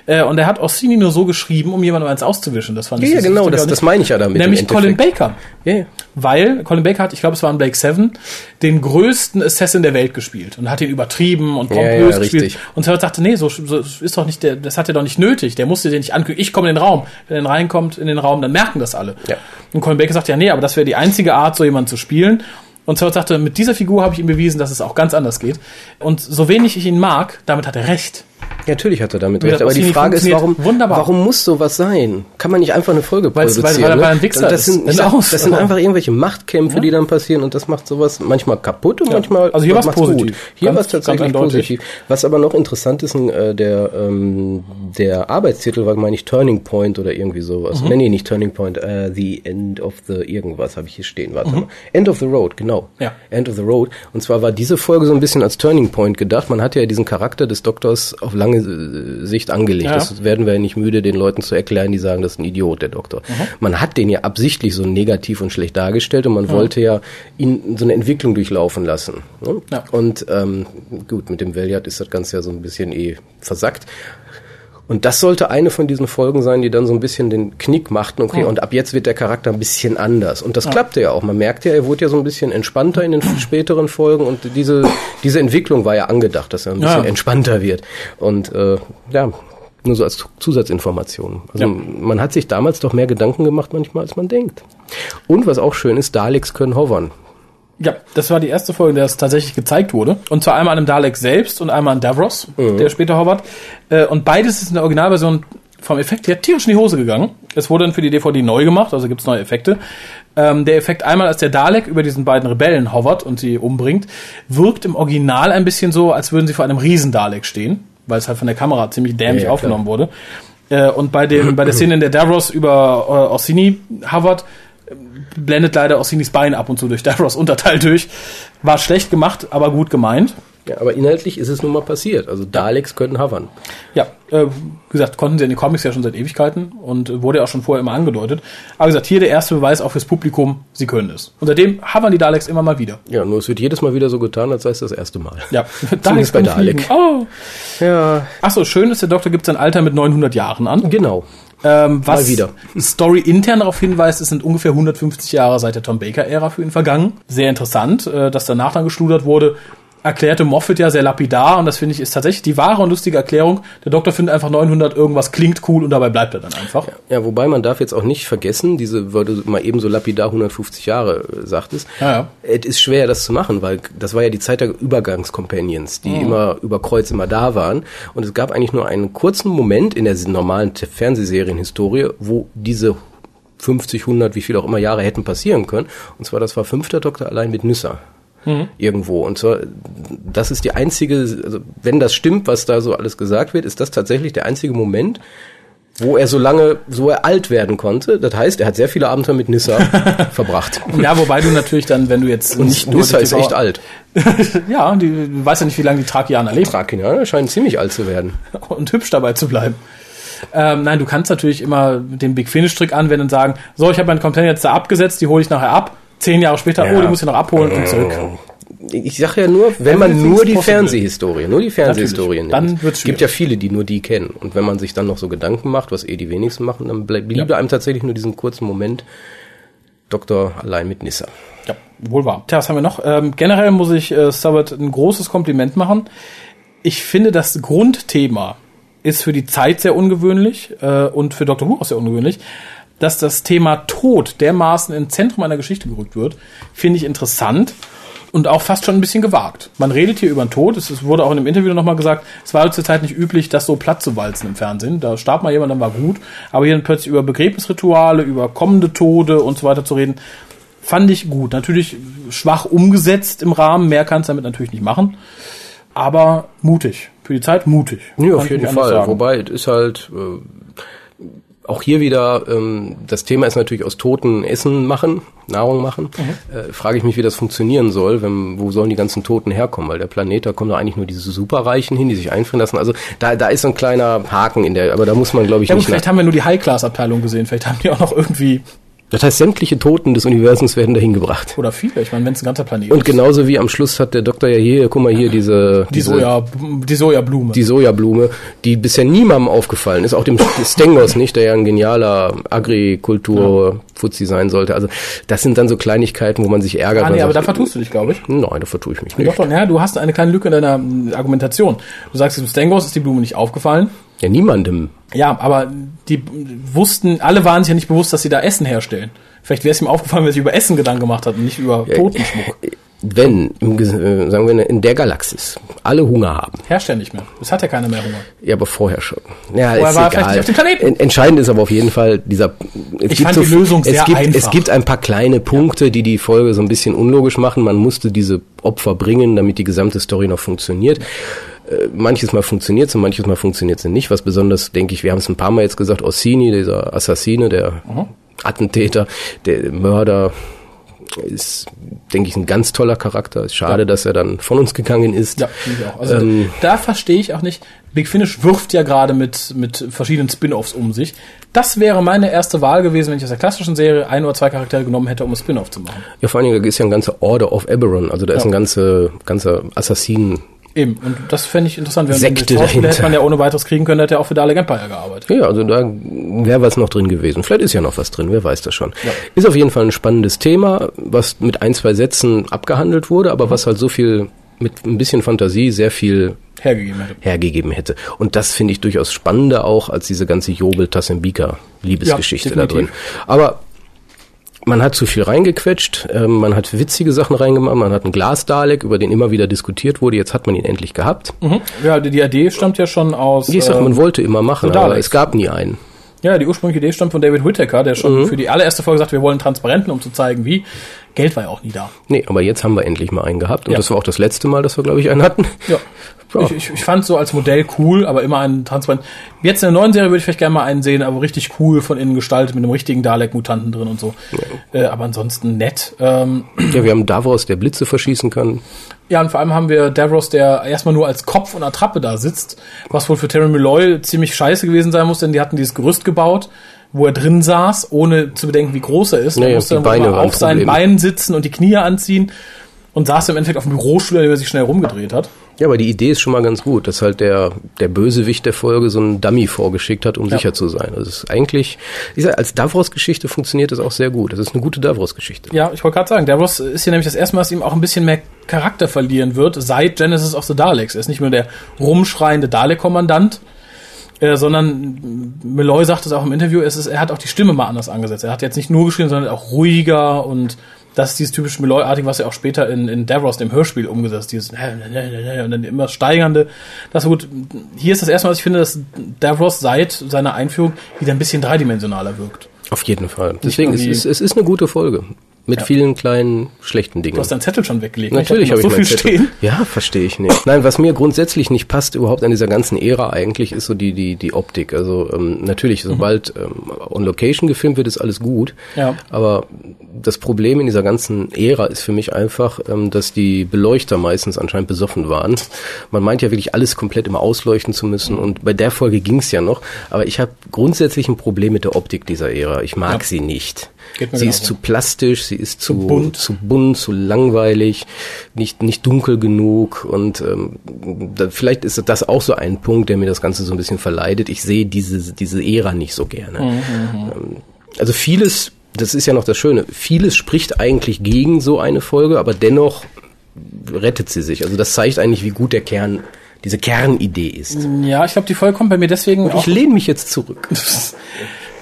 Speaker 2: Äh, und er hat Orsini nur so geschrieben, um jemandem eins auszuwischen. Das fand
Speaker 1: Ja,
Speaker 2: ich
Speaker 1: ja,
Speaker 2: das
Speaker 1: genau, das, das meine ich ja damit.
Speaker 2: Nämlich Colin. Baker.
Speaker 1: Ja, ja.
Speaker 2: Weil Colin Baker hat, ich glaube, es war in Blake Seven, den größten Assassin der Welt gespielt und hat ihn übertrieben und pompös
Speaker 1: ja,
Speaker 2: gespielt.
Speaker 1: richtig.
Speaker 2: Und Sabat sagte, nee, so, so ist doch nicht der, das hat er doch nicht nötig. Der musste den nicht ankündigen. Ich komme in den Raum. Wenn er reinkommt in den Raum, dann merken das alle.
Speaker 1: Ja.
Speaker 2: Und Colin Baker sagt, ja, nee, aber das wäre die einzige Art, so jemanden zu spielen. Und Sabat sagte, mit dieser Figur habe ich ihm bewiesen, dass es auch ganz anders geht. Und so wenig ich ihn mag, damit hat er recht.
Speaker 1: Ja, natürlich hat er damit recht. Aber die Frage ist, warum,
Speaker 2: wunderbar.
Speaker 1: warum muss sowas sein? Kann man nicht einfach eine Folge
Speaker 2: Weil's- weil-
Speaker 1: produzieren?
Speaker 2: weil weil er ein Wichser
Speaker 1: das sind,
Speaker 2: ist. Aus.
Speaker 1: das sind einfach irgendwelche Machtkämpfe, die dann passieren und das macht sowas manchmal kaputt und manchmal
Speaker 2: Also hier
Speaker 1: macht's
Speaker 2: positiv.
Speaker 1: Gut. Hier war es tatsächlich positiv. Was aber noch interessant ist, äh, der, ähm, der Arbeitstitel war, meine ich, Turning Point oder irgendwie sowas.
Speaker 2: Mhm.
Speaker 1: Nee, nee, nicht Turning Point, äh, The End of the irgendwas habe ich hier stehen.
Speaker 2: Mhm.
Speaker 1: Warte mal. End of the Road, genau.
Speaker 2: Ja.
Speaker 1: End of the Road. Und zwar war diese Folge so ein bisschen als Turning Point gedacht. Man hat ja diesen Charakter des Doktors auf lange äh, Sicht angelegt.
Speaker 2: Ja.
Speaker 1: Das werden wir ja nicht müde, den Leuten zu erklären, die sagen, das ist ein Idiot, der Doktor. Man hat den ja absichtlich so negativ und schlecht dargestellt und man wollte ja ihn so eine Entwicklung durchlaufen lassen. Ne?
Speaker 2: Ja.
Speaker 1: Und ähm, gut, mit dem Valiant ist das Ganze ja so ein bisschen eh versackt. Und das sollte eine von diesen Folgen sein, die dann so ein bisschen den Knick machten. Okay, und ab jetzt wird der Charakter ein bisschen anders. Und das klappte ja auch. Man merkte ja, er wurde ja so ein bisschen entspannter in den späteren Folgen. Und diese, diese Entwicklung war ja angedacht, dass er ein bisschen
Speaker 2: Ja.
Speaker 1: entspannter wird. Und äh, ja, nur so als Zusatzinformation. Also
Speaker 2: Ja.
Speaker 1: man hat sich damals doch mehr Gedanken gemacht manchmal, als man denkt. Und was auch schön ist, Daleks können hovern.
Speaker 2: Ja, das war die erste Folge, in der es tatsächlich gezeigt wurde. Und zwar einmal an dem Dalek selbst und einmal an Davros, der später hovert. Äh, Und beides ist in der Originalversion vom Effekt her tierisch in die Hose gegangen. Es wurde dann für die DVD neu gemacht, also gibt's neue Effekte. Ähm, der Effekt einmal, als der Dalek über diesen beiden Rebellen hovert und sie umbringt, wirkt im Original ein bisschen so, als würden sie vor einem Riesen-Dalek stehen, weil es halt von der Kamera ziemlich dämlich
Speaker 1: Ja, ja,
Speaker 2: aufgenommen wurde. Äh, und bei, dem, bei der Szene, in der Davros über äh, Orsini hovert, blendet leider Orsinis Bein ab und zu durch Davros Unterteil durch. War schlecht gemacht, aber gut gemeint.
Speaker 1: Ja, aber inhaltlich ist es nun mal passiert. Also Daleks können hovern.
Speaker 2: Ja, äh, wie gesagt, konnten sie in den Comics ja schon seit Ewigkeiten und wurde ja auch schon vorher immer angedeutet. Aber wie gesagt, hier der erste Beweis auch fürs Publikum, sie können es. Und seitdem hovern die Daleks immer mal wieder.
Speaker 1: Ja, nur es wird jedes Mal wieder so getan, als sei es das erste Mal.
Speaker 2: Ja,
Speaker 1: Zumindest bei Dalek.
Speaker 2: fliegen. Oh.
Speaker 1: Ja,
Speaker 2: Achso, schön ist, der Doktor gibt sein Alter mit 900 Jahren an.
Speaker 1: genau.
Speaker 2: Ähm, was
Speaker 1: Mal wieder.
Speaker 2: Story intern darauf hinweist, es sind ungefähr 150 Jahre seit der Tom Baker-Ära für ihn vergangen. Sehr interessant, äh, dass danach dann geschludert wurde. Erklärte Moffat ja sehr lapidar und das finde ich ist tatsächlich die wahre und lustige Erklärung. Der Doktor findet einfach 900 irgendwas klingt cool und dabei bleibt er dann einfach.
Speaker 1: Ja, wobei man darf jetzt auch nicht vergessen, diese, weil du mal eben so lapidar 150 Jahre äh, sagtest,
Speaker 2: Ja, ja.
Speaker 1: es ist schwer, das zu machen, weil das war ja die Zeit der Übergangscompanions, die immer über Kreuz immer da waren. Und es gab eigentlich nur einen kurzen Moment in der normalen Fernsehserienhistorie, wo diese 50, 100, wie viel auch immer Jahre hätten passieren können. Und zwar, das war fünfter Doktor allein mit Nüsser. Irgendwo. Und zwar, das ist die einzige, also wenn das stimmt, was da so alles gesagt wird, ist das tatsächlich der einzige Moment, wo er so lange, so er alt werden konnte. Das heißt, er hat sehr viele Abenteuer mit Nissa verbracht.
Speaker 2: Ja, wobei du natürlich dann, wenn du jetzt
Speaker 1: Und
Speaker 2: nicht
Speaker 1: Nissa ist echt alt.
Speaker 2: ja, die, du weißt ja nicht, wie lange die Trakianer leben.
Speaker 1: Trakianer scheinen ziemlich alt zu werden.
Speaker 2: und hübsch dabei zu bleiben. Ähm, nein, du kannst natürlich immer den Big Finish Trick anwenden und sagen, so, ich habe meinen Container jetzt da abgesetzt, die hole ich nachher ab. Zehn Jahre später,
Speaker 1: Ja.
Speaker 2: oh, die muss ich noch abholen und zurück.
Speaker 1: Ich sage ja nur, wenn man nur die. Fernsehhistorie, nur die Fernsehhistorie nimmt.
Speaker 2: Dann wird's
Speaker 1: Es gibt ja
Speaker 2: schwierig.
Speaker 1: viele, die nur die kennen. Und wenn man sich dann noch so Gedanken macht, was eh die wenigsten machen, dann bliebe einem tatsächlich nur diesen kurzen Moment Doktor allein mit Nissa.
Speaker 2: Ja, wohl wahr. Tja, was haben wir noch? Ähm, generell muss ich äh, Stubbart ein großes Kompliment machen. Ich finde, das Grundthema ist für die Zeit sehr ungewöhnlich äh, und für Dr. Who auch sehr ungewöhnlich. Dass das Thema Tod dermaßen ins Zentrum einer Geschichte gerückt wird, finde ich interessant und auch fast schon ein bisschen gewagt. Man redet hier über den Tod. Es wurde auch in einem Interview nochmal gesagt, es war zur Zeit nicht üblich, das so platt zu walzen im Fernsehen. Da starb mal jemand, dann war gut. Aber hier dann plötzlich über Begräbnisrituale, über kommende Tode und so weiter zu reden, fand ich gut. Natürlich schwach umgesetzt im Rahmen. Mehr kannst du damit natürlich nicht machen. Aber mutig. Für die Zeit mutig.
Speaker 1: Ja, auf jeden Fall. Wobei, es ist halt äh, auch hier wieder, ähm, das Thema ist natürlich aus Toten Essen machen, Nahrung machen.
Speaker 2: Mhm.
Speaker 1: Äh, frage ich mich, wie das funktionieren soll, wenn, wo sollen die ganzen Toten herkommen? Weil der Planet, da kommen doch eigentlich nur diese Superreichen hin, die sich einfrieren lassen. Also da, da ist so ein kleiner Haken in der, aber da muss man, glaube ich,
Speaker 2: Ja,
Speaker 1: nicht
Speaker 2: vielleicht haben wir nur die High-Class-Abteilung gesehen. Vielleicht haben die auch noch irgendwie,
Speaker 1: Das heißt, sämtliche Toten des Universums werden dahin gebracht.
Speaker 2: oder viele. Ich meine, wenn es ein ganzer Planet
Speaker 1: Und
Speaker 2: ist.
Speaker 1: genauso wie am Schluss hat der Doktor ja hier, guck mal hier, diese,
Speaker 2: Die,
Speaker 1: diese
Speaker 2: Soja, die Sojablume.
Speaker 1: die Sojablume, die bisher niemandem aufgefallen ist, auch dem Stengos nicht, der ja ein genialer Agrikultur-Fuzzi sein sollte. Also das sind dann so Kleinigkeiten, wo man sich ärgert.
Speaker 2: ah, nee, aber da
Speaker 1: sagt,
Speaker 2: vertust du dich, glaube ich.
Speaker 1: Nein, da vertue ich mich nicht.
Speaker 2: doch, ja, du hast eine kleine Lücke in deiner Argumentation. Du sagst, dem Stengos ist die Blume nicht aufgefallen.
Speaker 1: Ja, niemandem.
Speaker 2: Ja, aber die wussten, alle waren sich ja nicht bewusst, dass sie da Essen herstellen. Vielleicht wäre es ihm aufgefallen, wenn er sich über Essen Gedanken gemacht hat und nicht über Totenschmuck.
Speaker 1: Wenn, äh, sagen wir, in der Galaxis alle Hunger haben.
Speaker 2: Herrscht ja nicht mehr. Es hat ja keiner mehr Hunger.
Speaker 1: Ja, aber vorher schon. Ja,
Speaker 2: Vorher
Speaker 1: ist
Speaker 2: war vielleicht
Speaker 1: egal.
Speaker 2: nicht auf dem Planeten.
Speaker 1: En- Entscheidend ist aber auf jeden Fall dieser. Es
Speaker 2: Ich fand die Lösung
Speaker 1: es
Speaker 2: sehr
Speaker 1: gibt,
Speaker 2: einfach.
Speaker 1: Es gibt ein paar kleine Punkte, die die Folge so ein bisschen unlogisch machen. Man musste diese Opfer bringen, damit die gesamte Story noch funktioniert. Äh, Manches Mal funktioniert es und manches Mal funktioniert es nicht. Was besonders, denke ich, wir haben es ein paar Mal jetzt gesagt, Orsini, dieser Assassine, der
Speaker 2: Mhm.
Speaker 1: Attentäter, der Mörder, ist, denke ich, ein ganz toller Charakter. Ist schade,
Speaker 2: Ja.
Speaker 1: dass er dann von uns gegangen ist.
Speaker 2: Ja, finde ich auch. Also
Speaker 1: Ähm,
Speaker 2: da verstehe ich auch nicht. Big Finish wirft ja gerade mit, mit verschiedenen Spin-offs um sich. Das wäre meine erste Wahl gewesen, wenn ich aus der klassischen Serie ein oder zwei Charaktere genommen hätte, um ein Spin-off zu machen.
Speaker 1: Ja, vor allen Dingen, ist ja ein ganzer Order of Eberron, also da ist
Speaker 2: Ja.
Speaker 1: ein ganze, ganzer Assassinen.
Speaker 2: Eben. Und das fände ich interessant. Wenn
Speaker 1: Sekte dahinter.
Speaker 2: hätte man ja ohne weiteres kriegen können, hätte ja auch für Dalek Empire gearbeitet.
Speaker 1: Ja, also da wäre was noch drin gewesen. Vielleicht ist ja noch was drin, wer weiß das schon.
Speaker 2: Ja.
Speaker 1: Ist auf jeden Fall ein spannendes Thema, was mit ein, zwei Sätzen abgehandelt wurde, aber was halt so viel mit ein bisschen Fantasie sehr viel
Speaker 2: Hergegeben hätte.
Speaker 1: hergegeben hätte. Und das finde ich durchaus spannender auch als diese ganze Jobel Tassembika Liebesgeschichte
Speaker 2: Ja,
Speaker 1: da drin. Aber man hat zu viel reingequetscht, ähm, man hat witzige Sachen reingemacht, man hat einen Glas-Dalek, über den immer wieder diskutiert wurde, jetzt hat man ihn endlich gehabt.
Speaker 2: Mhm. Ja, die Idee stammt ja schon aus.
Speaker 1: Ich sag,
Speaker 2: äh,
Speaker 1: man wollte immer machen,
Speaker 2: so
Speaker 1: aber es gab nie einen.
Speaker 2: Ja, die ursprüngliche Idee stammt von David Whittaker, der schon
Speaker 1: Mhm.
Speaker 2: für die allererste Folge sagte, wir wollen Transparenten, um zu zeigen, wie. Geld war ja auch nie da.
Speaker 1: Nee, aber jetzt haben wir endlich mal einen gehabt. Und
Speaker 2: Ja.
Speaker 1: das war auch das letzte Mal, dass wir, glaube ich, einen hatten.
Speaker 2: Ja.
Speaker 1: Ja.
Speaker 2: Ich, ich, ich fand so als Modell cool, aber immer einen transparent. Jetzt in der neuen Serie würde ich vielleicht gerne mal einen sehen, aber richtig cool von innen gestaltet mit einem richtigen Dalek-Mutanten drin und so. Äh, aber ansonsten nett. Ähm,
Speaker 1: Ja, wir haben Davos, der Blitze verschießen kann.
Speaker 2: ja, und vor allem haben wir Davros, der erstmal nur als Kopf und Attrappe da sitzt, was wohl für Terry Malloy ziemlich scheiße gewesen sein muss, denn die hatten dieses Gerüst gebaut, wo er drin saß, ohne zu bedenken, wie groß er ist.
Speaker 1: Ja,
Speaker 2: er
Speaker 1: ja,
Speaker 2: musste dann auf seinen
Speaker 1: Problem.
Speaker 2: Beinen sitzen und die Knie anziehen und saß im Endeffekt auf dem Bürostuhl, der sich schnell rumgedreht hat.
Speaker 1: Ja, aber die Idee ist schon mal ganz gut, dass halt der, der Bösewicht der Folge so einen Dummy vorgeschickt hat, um sicher zu sein. Also es ist eigentlich, ich sag, als Davros-Geschichte funktioniert das auch sehr gut. Das ist eine gute Davros-Geschichte.
Speaker 2: Ja, ich wollte gerade sagen, Davros ist hier nämlich das erste Mal, dass ihm auch ein bisschen mehr Charakter verlieren wird, seit Genesis of the Daleks. Er ist nicht mehr der rumschreiende Dalek-Kommandant, äh, sondern Malloy sagt es auch im Interview, es ist, er hat auch die Stimme mal anders angesetzt. Er hat jetzt nicht nur geschrieben, sondern auch ruhiger und das ist dieses typische Malloy-artige, was er auch später in, in Davros, dem Hörspiel, umgesetzt dieses und dann immer steigernde. Das ist gut. Hier ist das erste Mal, dass ich finde, dass Davros seit seiner Einführung wieder ein bisschen dreidimensionaler wirkt.
Speaker 1: Auf jeden Fall. Deswegen, es ist, es ist eine gute Folge. Mit vielen kleinen schlechten Dingen.
Speaker 2: Du hast deinen Zettel schon weggelegt.
Speaker 1: Natürlich
Speaker 2: habe
Speaker 1: habe
Speaker 2: noch
Speaker 1: ich
Speaker 2: so viel
Speaker 1: Zettel.
Speaker 2: stehen.
Speaker 1: Ja, verstehe ich nicht. Nein, was mir grundsätzlich nicht passt überhaupt an dieser ganzen Ära eigentlich ist so die die die Optik. Also ähm, natürlich, sobald ähm, on Location gefilmt wird, ist alles gut.
Speaker 2: Ja.
Speaker 1: Aber das Problem in dieser ganzen Ära ist für mich einfach, ähm, dass die Beleuchter meistens anscheinend besoffen waren. Man meint ja wirklich alles komplett immer ausleuchten zu müssen und bei der Folge ging es ja noch. Aber ich habe grundsätzlich ein Problem mit der Optik dieser Ära. Ich mag
Speaker 2: Ja.
Speaker 1: sie nicht. Sie genauso. ist zu plastisch, sie ist zu, zu, bunt. zu bunt, zu langweilig, nicht, nicht dunkel genug und ähm, da, vielleicht ist das auch so ein Punkt, der mir das Ganze so ein bisschen verleidet. Ich sehe diese, diese Ära nicht so gerne. Mhm. mhm. Ähm, also vieles, das ist ja noch das Schöne, vieles spricht eigentlich gegen so eine Folge, aber dennoch rettet sie sich. Also das zeigt eigentlich, wie gut der Kern diese Kernidee ist.
Speaker 2: Ja, ich glaube, die Folge kommt bei mir deswegen.
Speaker 1: Und ich lehne mich jetzt zurück.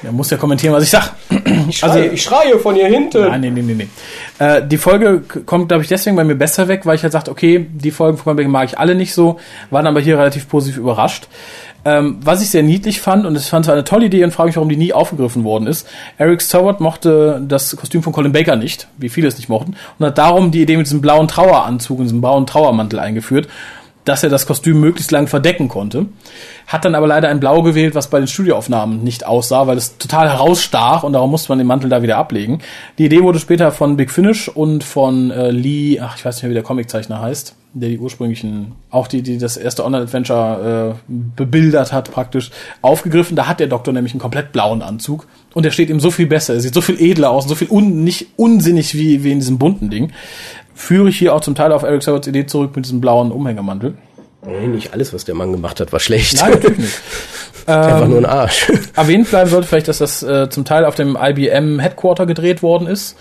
Speaker 2: Er muss ja kommentieren, was ich sag.
Speaker 1: Ich schreie, also, ich schreie von hier hinten.
Speaker 2: Nein, nee, nee, nee, nee. Äh, die Folge kommt, glaube ich, deswegen bei mir besser weg, weil ich halt sagte, okay, die Folgen von Comeback mag ich alle nicht so, waren aber hier relativ positiv überrascht. Ähm, was ich sehr niedlich fand, und ich fand es eine tolle Idee und frage mich, warum die nie aufgegriffen worden ist. Eric Stewart mochte das Kostüm von Colin Baker nicht, wie viele es nicht mochten, und hat darum die Idee mit diesem blauen Traueranzug und diesem blauen Trauermantel eingeführt dass er das Kostüm möglichst lang verdecken konnte. Hat dann aber leider ein Blau gewählt, was bei den Studioaufnahmen nicht aussah, weil es total herausstach und darum musste man den Mantel da wieder ablegen. Die Idee wurde später von Big Finish und von äh, Lee, ach ich weiß nicht mehr, wie der Comiczeichner heißt, der die ursprünglichen, auch die, die das erste Online-Adventure äh, bebildert hat praktisch, aufgegriffen. Da hat der Doktor nämlich einen komplett blauen Anzug und der steht ihm so viel besser, er sieht so viel edler aus, so viel un, nicht unsinnig wie, wie in diesem bunten Ding führe ich hier auch zum Teil auf Eric Sauerts Idee zurück mit diesem blauen Umhängemantel.
Speaker 1: Nee, nicht alles, was der Mann gemacht hat, war schlecht.
Speaker 2: Nein, natürlich nicht.
Speaker 1: Einfach ähm, nur ein Arsch.
Speaker 2: Erwähnt bleiben sollte vielleicht, dass das äh, zum Teil auf dem IBM Headquarter gedreht worden ist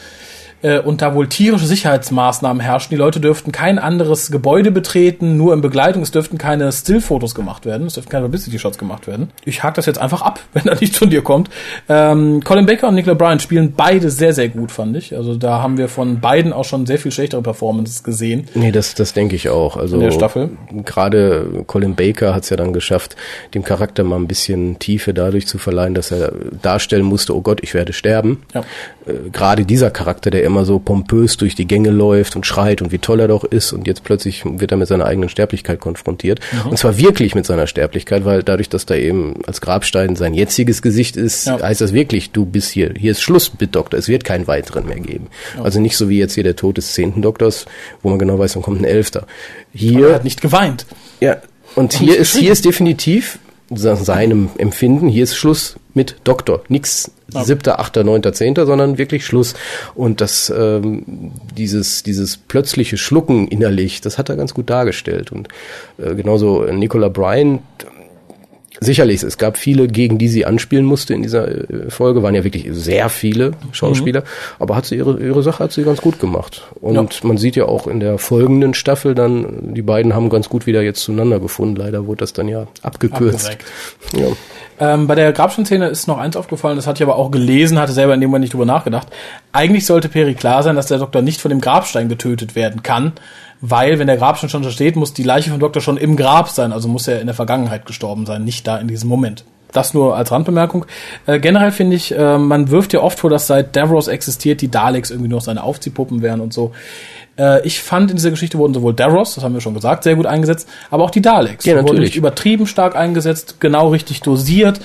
Speaker 2: äh, und da wohl tierische Sicherheitsmaßnahmen herrschen. Die Leute dürften kein anderes Gebäude betreten, nur in Begleitung. Es dürften keine Stillfotos gemacht werden, es dürften keine Publicity-Shots gemacht werden. Ich hake das jetzt einfach ab, wenn da nichts von dir kommt. Ähm, Colin Baker und Nicola Bryan spielen beide sehr, sehr gut, fand ich. Also da haben wir von beiden auch schon sehr viel schlechtere Performances gesehen.
Speaker 1: Nee, das, das denke ich auch. Also
Speaker 2: in der Staffel.
Speaker 1: Gerade Colin Baker hat es ja dann geschafft, dem Charakter mal ein bisschen Tiefe dadurch zu verleihen, dass er darstellen musste, oh Gott, ich werde sterben. Ja. Äh, Gerade dieser Charakter, der immer so pompös durch die Gänge läuft und schreit und wie toll er doch ist und jetzt plötzlich wird er mit seiner eigenen Sterblichkeit konfrontiert. Mhm. Und zwar wirklich mit seiner Sterblichkeit, weil dadurch, dass da eben als Grabstein sein jetziges Gesicht ist, ja. heißt das wirklich, du bist hier, hier ist Schluss mit Doktor, es wird keinen weiteren mehr geben. Ja. Also nicht so wie jetzt hier der Tod des zehnten Doktors, wo man genau weiß, dann kommt ein Elfter.
Speaker 2: Hier. Aber er hat nicht geweint.
Speaker 1: Ja, und hier ist, hier ist definitiv seinem Empfinden, hier ist Schluss mit Doktor. Nix siebter, achter, neunter, zehnter, sondern wirklich Schluss. Und das, ähm, dieses, dieses plötzliche Schlucken innerlich, das hat er ganz gut dargestellt. Und äh, genauso Nicola Bryan, Sicherlich, es gab viele, gegen die sie anspielen musste in dieser äh, Folge, waren ja wirklich sehr viele Schauspieler, mhm. aber hat sie ihre, ihre Sache hat sie ganz gut gemacht. Und ja. man sieht ja auch in der folgenden Staffel dann, die beiden haben ganz gut wieder jetzt zueinander gefunden. Leider wurde das dann ja abgekürzt.
Speaker 2: Ja. Ähm, bei der Grabsteinszene ist noch eins aufgefallen, das hatte ich aber auch gelesen, hatte selber in dem Moment nicht drüber nachgedacht. Eigentlich sollte Peri klar sein, dass der Doktor nicht von dem Grabstein getötet werden kann, weil wenn der Grabstein schon da steht, muss die Leiche vom Doktor schon im Grab sein, also muss er in der Vergangenheit gestorben sein, nicht da in diesem Moment. Das nur als Randbemerkung. Äh, generell finde ich, äh, man wirft ja oft vor, dass seit Davros existiert, die Daleks irgendwie nur seine Aufziehpuppen wären und so. Äh, ich fand, in dieser Geschichte wurden sowohl Davros, das haben wir schon gesagt, sehr gut eingesetzt, aber auch die Daleks.
Speaker 1: Ja, natürlich. Wurden
Speaker 2: nicht übertrieben stark eingesetzt, genau richtig dosiert.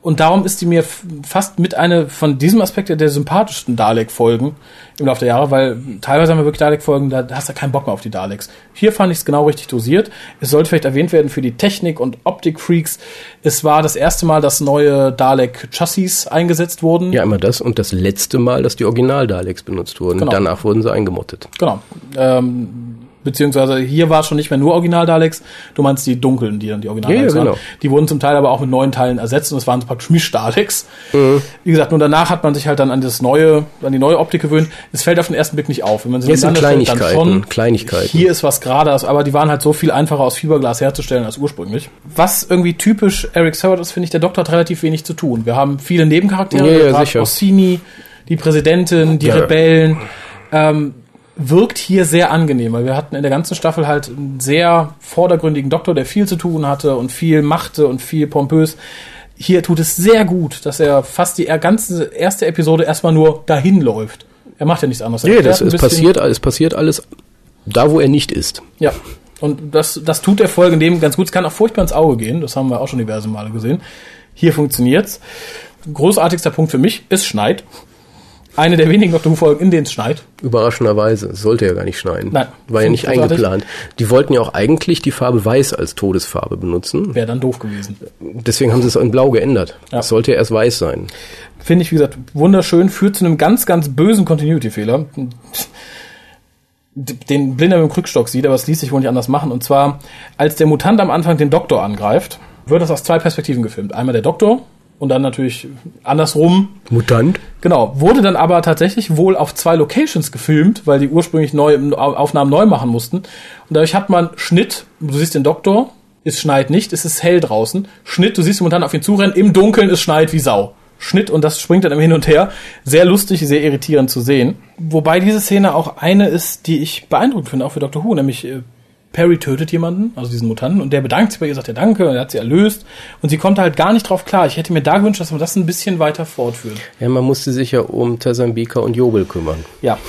Speaker 2: Und darum ist die mir fast mit einer von diesem Aspekt der sympathischsten Dalek-Folgen im Laufe der Jahre, weil teilweise haben wir wirklich Dalek-Folgen, da hast du keinen Bock mehr auf die Daleks. Hier fand ich es genau richtig dosiert. Es sollte vielleicht erwähnt werden für die Technik- und Optik-Freaks. Es war das erste Mal, dass neue Dalek-Chassis eingesetzt wurden.
Speaker 1: Ja, immer das und das letzte Mal, dass die Original-Daleks benutzt wurden. Genau. Danach wurden sie eingemottet.
Speaker 2: Genau. Ähm, beziehungsweise hier war es schon nicht mehr nur Original-Daleks, du meinst die dunklen, die dann die Original-Daleks ja, ja, genau. waren. Die wurden zum Teil aber auch mit neuen Teilen ersetzt und es waren praktisch Misch-Daleks. Mhm. Wie gesagt, nur danach hat man sich halt dann an das neue, an die neue Optik gewöhnt. Es fällt auf den ersten Blick nicht auf. Wenn man
Speaker 1: sie sind Kleinigkeiten, dann schon, Kleinigkeiten.
Speaker 2: Hier ist was gerade, aber die waren halt so viel einfacher aus Fiberglas herzustellen als ursprünglich. Was irgendwie typisch Eric Servert ist, finde ich, der Doktor hat relativ wenig zu tun. Wir haben viele Nebencharaktere,
Speaker 1: ja, ja, sicher.
Speaker 2: Orsini, die Präsidentin, die ja. Rebellen, ähm, wirkt hier sehr angenehm, weil wir hatten in der ganzen Staffel halt einen sehr vordergründigen Doktor, der viel zu tun hatte und viel machte und viel pompös. Hier tut es sehr gut, dass er fast die ganze erste Episode erstmal nur dahin läuft. Er macht ja nichts anderes.
Speaker 1: Nee, das, es, passiert, es passiert alles da, wo er nicht ist.
Speaker 2: Ja, und das, das tut der Folge in dem ganz gut. Es kann auch furchtbar ins Auge gehen. Das haben wir auch schon diverse Male gesehen. Hier funktioniert's. Großartigster Punkt für mich, es schneit. Eine der wenigen Doctor in denen es schneit.
Speaker 1: Überraschenderweise. Sollte ja gar nicht schneien.
Speaker 2: Nein.
Speaker 1: War ja nicht
Speaker 2: großartig.
Speaker 1: eingeplant. Die wollten ja auch eigentlich die Farbe Weiß als Todesfarbe benutzen.
Speaker 2: Wäre dann doof gewesen.
Speaker 1: Deswegen haben sie es in Blau geändert.
Speaker 2: Ja.
Speaker 1: Es sollte ja erst weiß sein.
Speaker 2: Finde ich, wie gesagt, wunderschön, führt zu einem ganz, ganz bösen Continuity-Fehler. Den Blinder mit dem Krückstock sieht, aber es ließ sich wohl nicht anders machen. Und zwar, als der Mutant am Anfang den Doktor angreift, wird das aus zwei Perspektiven gefilmt. Einmal der Doktor und dann natürlich andersrum
Speaker 1: Mutant?
Speaker 2: Genau, wurde dann aber tatsächlich wohl auf zwei Locations gefilmt, weil die ursprünglich neu, Aufnahmen neu machen mussten. Und dadurch hat man Schnitt, du siehst den Doktor, es schneit nicht, es ist hell draußen. Schnitt, du siehst Mutanten auf ihn zurennen, im Dunkeln, es schneit wie Sau. Schnitt und das springt dann im Hin und Her. Sehr lustig, sehr irritierend zu sehen. Wobei diese Szene auch eine ist, die ich beeindruckend finde, auch für Dr. Who, nämlich äh, Perry tötet jemanden, also diesen Mutanten, und der bedankt sich bei ihr, sagt ja danke, und er hat sie erlöst. Und sie kommt halt gar nicht drauf klar. Ich hätte mir da gewünscht, dass man das ein bisschen weiter fortführt.
Speaker 1: Ja, man musste sich ja um Tazambika und Jobel kümmern.
Speaker 2: Ja.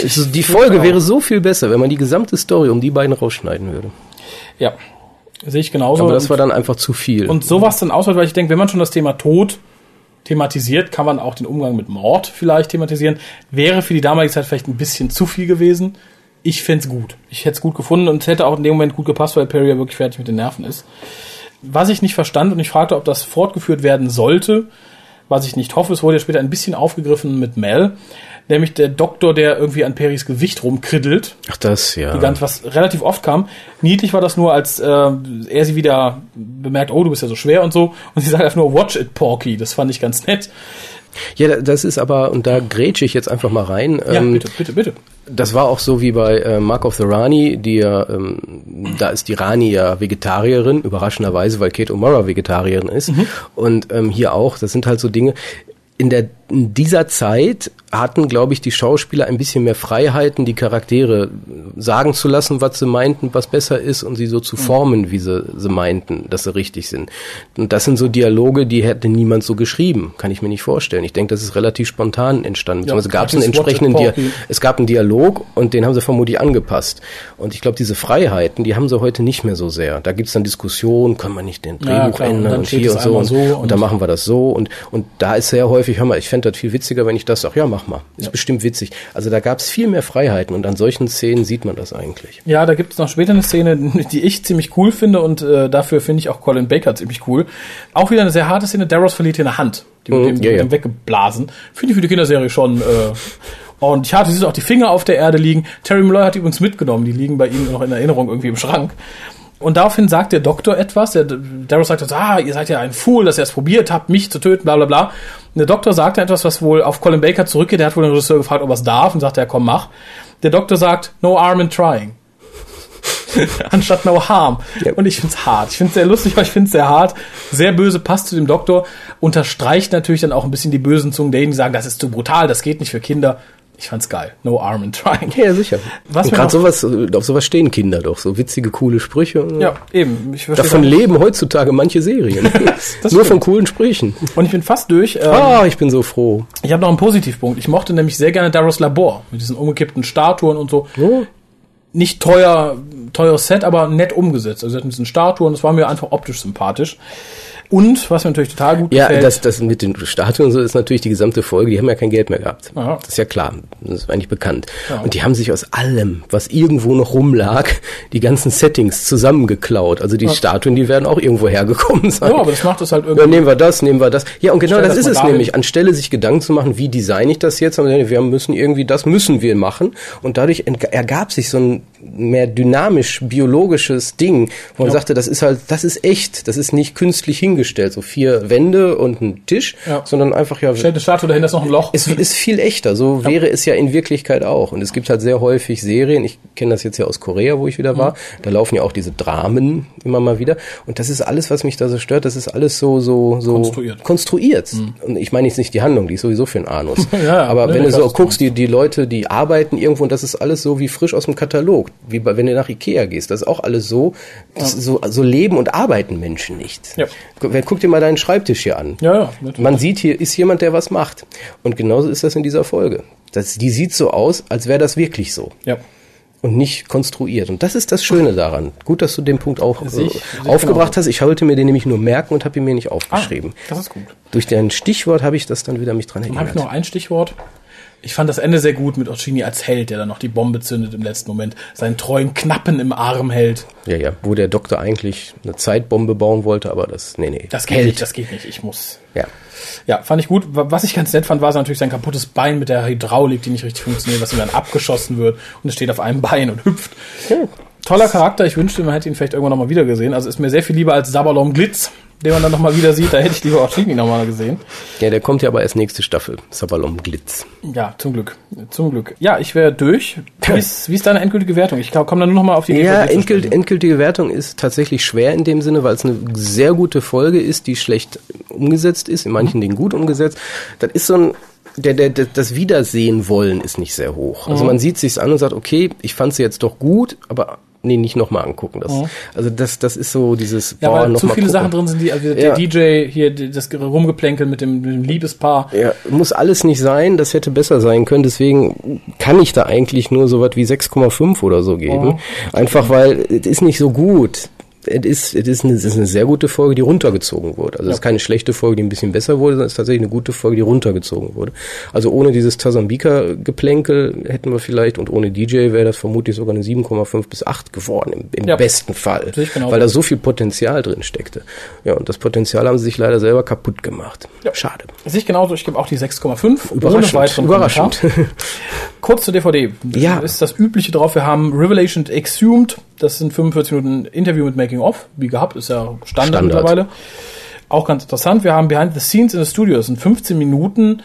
Speaker 1: Also die Folge wäre so viel besser, wenn man die gesamte Story um die beiden rausschneiden würde.
Speaker 2: Ja. Sehe ich genauso.
Speaker 1: Aber das war dann einfach zu viel.
Speaker 2: Und sowas dann auswählt, weil ich denke, wenn man schon das Thema Tod thematisiert, kann man auch den Umgang mit Mord vielleicht thematisieren. Wäre für die damalige Zeit vielleicht ein bisschen zu viel gewesen. Ich fänd's gut. Ich hätte es gut gefunden und es hätte auch in dem Moment gut gepasst, weil Perry ja wirklich fertig mit den Nerven ist. Was ich nicht verstand und ich fragte, ob das fortgeführt werden sollte, was ich nicht hoffe, es wurde ja später ein bisschen aufgegriffen mit Mel, nämlich der Doktor, der irgendwie an Perrys Gewicht rumkriddelt
Speaker 1: Ach das, ja.
Speaker 2: die ganz, was relativ oft kam. Niedlich war das nur, als äh, er sie wieder bemerkt, oh, du bist ja so schwer und so. Und sie sagt einfach nur, watch it, Porky. Das fand ich ganz nett.
Speaker 1: Ja, das ist aber, und da grätsche ich jetzt einfach mal rein.
Speaker 2: Ja,
Speaker 1: ähm,
Speaker 2: bitte, bitte, bitte.
Speaker 1: Das war auch so wie bei äh, Mark of the Rani, die ja, ähm, da ist die Rani ja Vegetarierin, überraschenderweise, weil Kate O'Mara Vegetarierin ist. Und ähm, hier auch, das sind halt so Dinge. In, der, in dieser Zeit hatten, glaube ich, die Schauspieler ein bisschen mehr Freiheiten, die Charaktere sagen zu lassen, was sie meinten, was besser ist und sie so zu formen, wie sie, sie meinten, dass sie richtig sind. Und das sind so Dialoge, die hätte niemand so geschrieben, kann ich mir nicht vorstellen. Ich denke, das ist relativ spontan entstanden.
Speaker 2: Ja,
Speaker 1: also gab es einen entsprechenden Dia es gab einen Dialog und den haben sie vermutlich angepasst. Und ich glaube, diese Freiheiten, die haben sie heute nicht mehr so sehr. Da gibt's dann Diskussionen, kann man nicht den
Speaker 2: Ja,
Speaker 1: Drehbuch
Speaker 2: und
Speaker 1: ändern und,
Speaker 2: steht
Speaker 1: hier und so und,
Speaker 2: so
Speaker 1: und,
Speaker 2: und-
Speaker 1: dann machen wir das so und und da ist sehr häufig, hör mal, ich fände das viel witziger, wenn ich das sage, ja, mach mal. Ist bestimmt witzig. Also da gab's viel mehr Freiheiten und an solchen Szenen sieht man das eigentlich.
Speaker 2: Ja, da gibt es noch später eine Szene, die ich ziemlich cool finde und äh, dafür finde ich auch Colin Baker ziemlich cool. Auch wieder eine sehr harte Szene. Daros verliert hier eine Hand. Die wird die
Speaker 1: ja, ja.
Speaker 2: weggeblasen. Finde ich für die Kinderserie schon äh, ordentlich hart. Du siehst auch die Finger auf der Erde liegen. Terry Malloy hat die übrigens mitgenommen. Die liegen bei ihm noch in Erinnerung irgendwie im Schrank. Und daraufhin sagt der Doktor etwas. Der Daros sagt, so, ah, ihr seid ja ein Fool, dass ihr es probiert habt, mich zu töten, bla bla bla. Und der Doktor sagt etwas, was wohl auf Colin Baker zurückgeht. Der hat wohl den Regisseur gefragt, ob er es darf und sagt, ja komm, mach. Der Doktor sagt, no harm in trying. Anstatt no harm.
Speaker 1: Ja.
Speaker 2: Und ich find's hart. Ich find's sehr lustig, aber ich find's sehr hart. Sehr böse, passt zu dem Doktor. Unterstreicht natürlich dann auch ein bisschen die bösen Zungen derjenigen, die sagen, das ist zu brutal, das geht nicht für Kinder. Ich fand's geil. No harm in trying.
Speaker 1: Ja, sicher.
Speaker 2: Was
Speaker 1: und gerade sowas, äh, auf sowas stehen Kinder doch, so witzige, coole Sprüche.
Speaker 2: Ja, eben.
Speaker 1: Davon leben heutzutage manche Serien. Nur
Speaker 2: stimmt.
Speaker 1: von coolen Sprüchen.
Speaker 2: Und ich bin fast durch. Ähm,
Speaker 1: Ah, ich bin so froh.
Speaker 2: Ich habe noch einen Positivpunkt. Ich mochte nämlich sehr gerne Daros Labor mit diesen umgekippten Statuen und so.
Speaker 1: Oh.
Speaker 2: Nicht teuer, teures Set, aber nett umgesetzt. Also sie hatten diesen Statuen, das war mir einfach optisch sympathisch. Und was mir natürlich total gut
Speaker 1: Ja,
Speaker 2: gefällt,
Speaker 1: das, das mit den Statuen und so ist natürlich die gesamte Folge, die haben ja kein Geld mehr gehabt.
Speaker 2: Aha.
Speaker 1: Das ist ja klar, das ist eigentlich bekannt.
Speaker 2: Ja.
Speaker 1: Und die haben sich aus allem, was irgendwo noch rumlag, die ganzen Settings zusammengeklaut. Also die Statuen, die werden auch irgendwo hergekommen sein.
Speaker 2: ja, aber das macht es halt
Speaker 1: Ja,
Speaker 2: irgendwie.
Speaker 1: nehmen wir das, nehmen wir das. Ja, und genau das
Speaker 2: das
Speaker 1: ist es
Speaker 2: dahin.
Speaker 1: nämlich. Anstelle sich Gedanken zu machen, wie design ich das jetzt, haben wir wir müssen irgendwie, das müssen wir machen. Und dadurch ergab sich so ein mehr dynamisch biologisches Ding, wo man
Speaker 2: Ja.
Speaker 1: sagte, das ist halt, das ist echt, das ist nicht künstlich hingestellt, so vier Wände und ein Tisch,
Speaker 2: Ja.
Speaker 1: sondern einfach ja.
Speaker 2: Stellt eine Statue dahin, da ist noch ein Loch.
Speaker 1: Es ist viel echter, so wäre es ja in Wirklichkeit auch. Und es gibt halt sehr häufig Serien, ich kenne das jetzt ja aus Korea, wo ich wieder war, da laufen ja auch diese Dramen immer mal wieder. Und das ist alles, was mich da so stört, das ist alles so, so, so
Speaker 2: Konstruiert.
Speaker 1: konstruiert. Und ich meine jetzt nicht die Handlung, die ist sowieso für einen Anus.
Speaker 2: Ja,
Speaker 1: Aber
Speaker 2: ne,
Speaker 1: wenn du so guckst, die, die Leute, die arbeiten irgendwo und das ist alles so wie frisch aus dem Katalog. Wie bei, wenn du nach Ikea gehst, das ist auch alles so, das so, so leben und arbeiten Menschen nicht.
Speaker 2: Ja.
Speaker 1: Guck, guck dir mal deinen Schreibtisch hier an.
Speaker 2: Ja, ja. natürlich.
Speaker 1: Man sieht, hier ist jemand, der was macht. Und genauso ist das in dieser Folge. Das, die sieht so aus, als wäre das wirklich so.
Speaker 2: Ja.
Speaker 1: und nicht konstruiert. Und das ist das Schöne daran. Gut, dass du den Punkt auch
Speaker 2: Sehe
Speaker 1: äh,
Speaker 2: ich- sehe ich
Speaker 1: aufgebracht
Speaker 2: genauso.
Speaker 1: hast. Ich wollte mir den nämlich nur merken und habe ihn mir nicht aufgeschrieben.
Speaker 2: das ist gut.
Speaker 1: Durch dein Stichwort habe ich das dann wieder mich dran
Speaker 2: Dann habe ich
Speaker 1: erinnert.
Speaker 2: noch ein Stichwort. Ich fand das Ende sehr gut mit Occini als Held, der dann noch die Bombe zündet im letzten Moment, seinen treuen Knappen im Arm hält.
Speaker 1: Ja, ja, wo der Doktor eigentlich eine Zeitbombe bauen wollte, aber das, nee, nee.
Speaker 2: Das geht
Speaker 1: Hält.
Speaker 2: nicht, das geht nicht. Ich muss.
Speaker 1: Ja.
Speaker 2: Ja, fand ich gut. Wa- Was ich ganz nett fand, war natürlich sein kaputtes Bein mit der Hydraulik, die nicht richtig funktioniert, was ihm dann abgeschossen wird und es steht auf einem Bein und hüpft. Toller Charakter. Ich wünschte, man hätte ihn vielleicht irgendwann nochmal wieder gesehen. Also ist mir sehr viel lieber als Sabalom Glitz, den man dann nochmal wieder sieht. Da hätte ich lieber Occini nochmal gesehen.
Speaker 1: Ja, der kommt ja aber erst nächste Staffel. Sabalom Glitz.
Speaker 2: Ja, zum Glück. Zum Glück. Ja, ich wäre durch. Wie ist, wie ist deine endgültige Wertung? Ich komme dann nur noch mal auf die
Speaker 1: Ja, endgült, endgültige Wertung ist tatsächlich schwer in dem Sinne, weil es eine sehr gute Folge ist, die schlecht umgesetzt ist, in manchen Dingen gut umgesetzt. Das ist so ein der, der, der, das Wiedersehen wollen ist nicht sehr hoch. Also man sieht sich's an und sagt, okay, ich fand sie jetzt doch gut, aber nee, nicht nochmal angucken. Das, Also das, das ist so dieses,
Speaker 2: Ja, weil
Speaker 1: noch
Speaker 2: zu viele
Speaker 1: gucken.
Speaker 2: Sachen drin sind, die, also
Speaker 1: Ja.
Speaker 2: der DJ hier, das Rumgeplänkel mit dem, mit dem Liebespaar.
Speaker 1: Ja, muss alles nicht sein, das hätte besser sein können, deswegen kann ich da eigentlich nur so was wie 6,5 oder so geben. Einfach weil es ist nicht so gut. Es ist, es ist, eine, es ist eine sehr gute Folge, die runtergezogen wurde. Also es ist keine schlechte Folge, die ein bisschen besser wurde, sondern es ist tatsächlich eine gute Folge, die runtergezogen wurde. Also ohne dieses Tasambika-Geplänkel hätten wir vielleicht und ohne DJ wäre das vermutlich sogar eine 7,5 bis 8 geworden, im, im
Speaker 2: Ja.
Speaker 1: besten Fall.
Speaker 2: Genauso.
Speaker 1: Weil da so viel Potenzial drin steckte. Ja, und das Potenzial haben sie sich leider selber kaputt gemacht.
Speaker 2: Ja.
Speaker 1: Schade.
Speaker 2: Sehe ich genauso, ich gebe auch die 6,5.
Speaker 1: Überraschend, überraschend.
Speaker 2: Kommentar. Kurz zur DVD.
Speaker 1: Ja.
Speaker 2: Ist das Übliche drauf. Wir haben Revelation Exhumed. Das sind 45 Minuten Interview mit Making of. Wie gehabt, ist ja Standard,
Speaker 1: Standard.
Speaker 2: mittlerweile. Auch ganz interessant. Wir haben Behind the Scenes in the Studio. Das sind 15 Minuten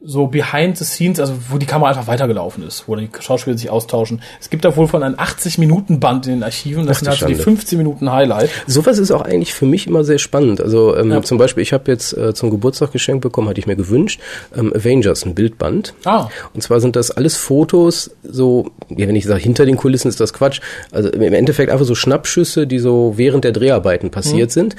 Speaker 2: so behind the scenes, also wo die Kamera einfach weitergelaufen ist, wo die Schauspieler sich austauschen. Es gibt da wohl von einem 80-Minuten-Band in den Archiven. Das
Speaker 1: Ach,
Speaker 2: sind
Speaker 1: die
Speaker 2: halt so die
Speaker 1: Schande.
Speaker 2: 15 Minuten Highlight.
Speaker 1: Sowas ist auch eigentlich für mich immer sehr spannend. Also ähm,
Speaker 2: Ja.
Speaker 1: zum Beispiel, ich habe jetzt äh, zum Geburtstag geschenkt bekommen, hatte ich mir gewünscht, ähm, Avengers, ein Bildband.
Speaker 2: Ah.
Speaker 1: Und zwar sind das alles Fotos, so, ja, wenn ich sage, hinter den Kulissen ist das Quatsch. Also im Endeffekt einfach so Schnappschüsse, die so während der Dreharbeiten passiert
Speaker 2: Mhm.
Speaker 1: sind.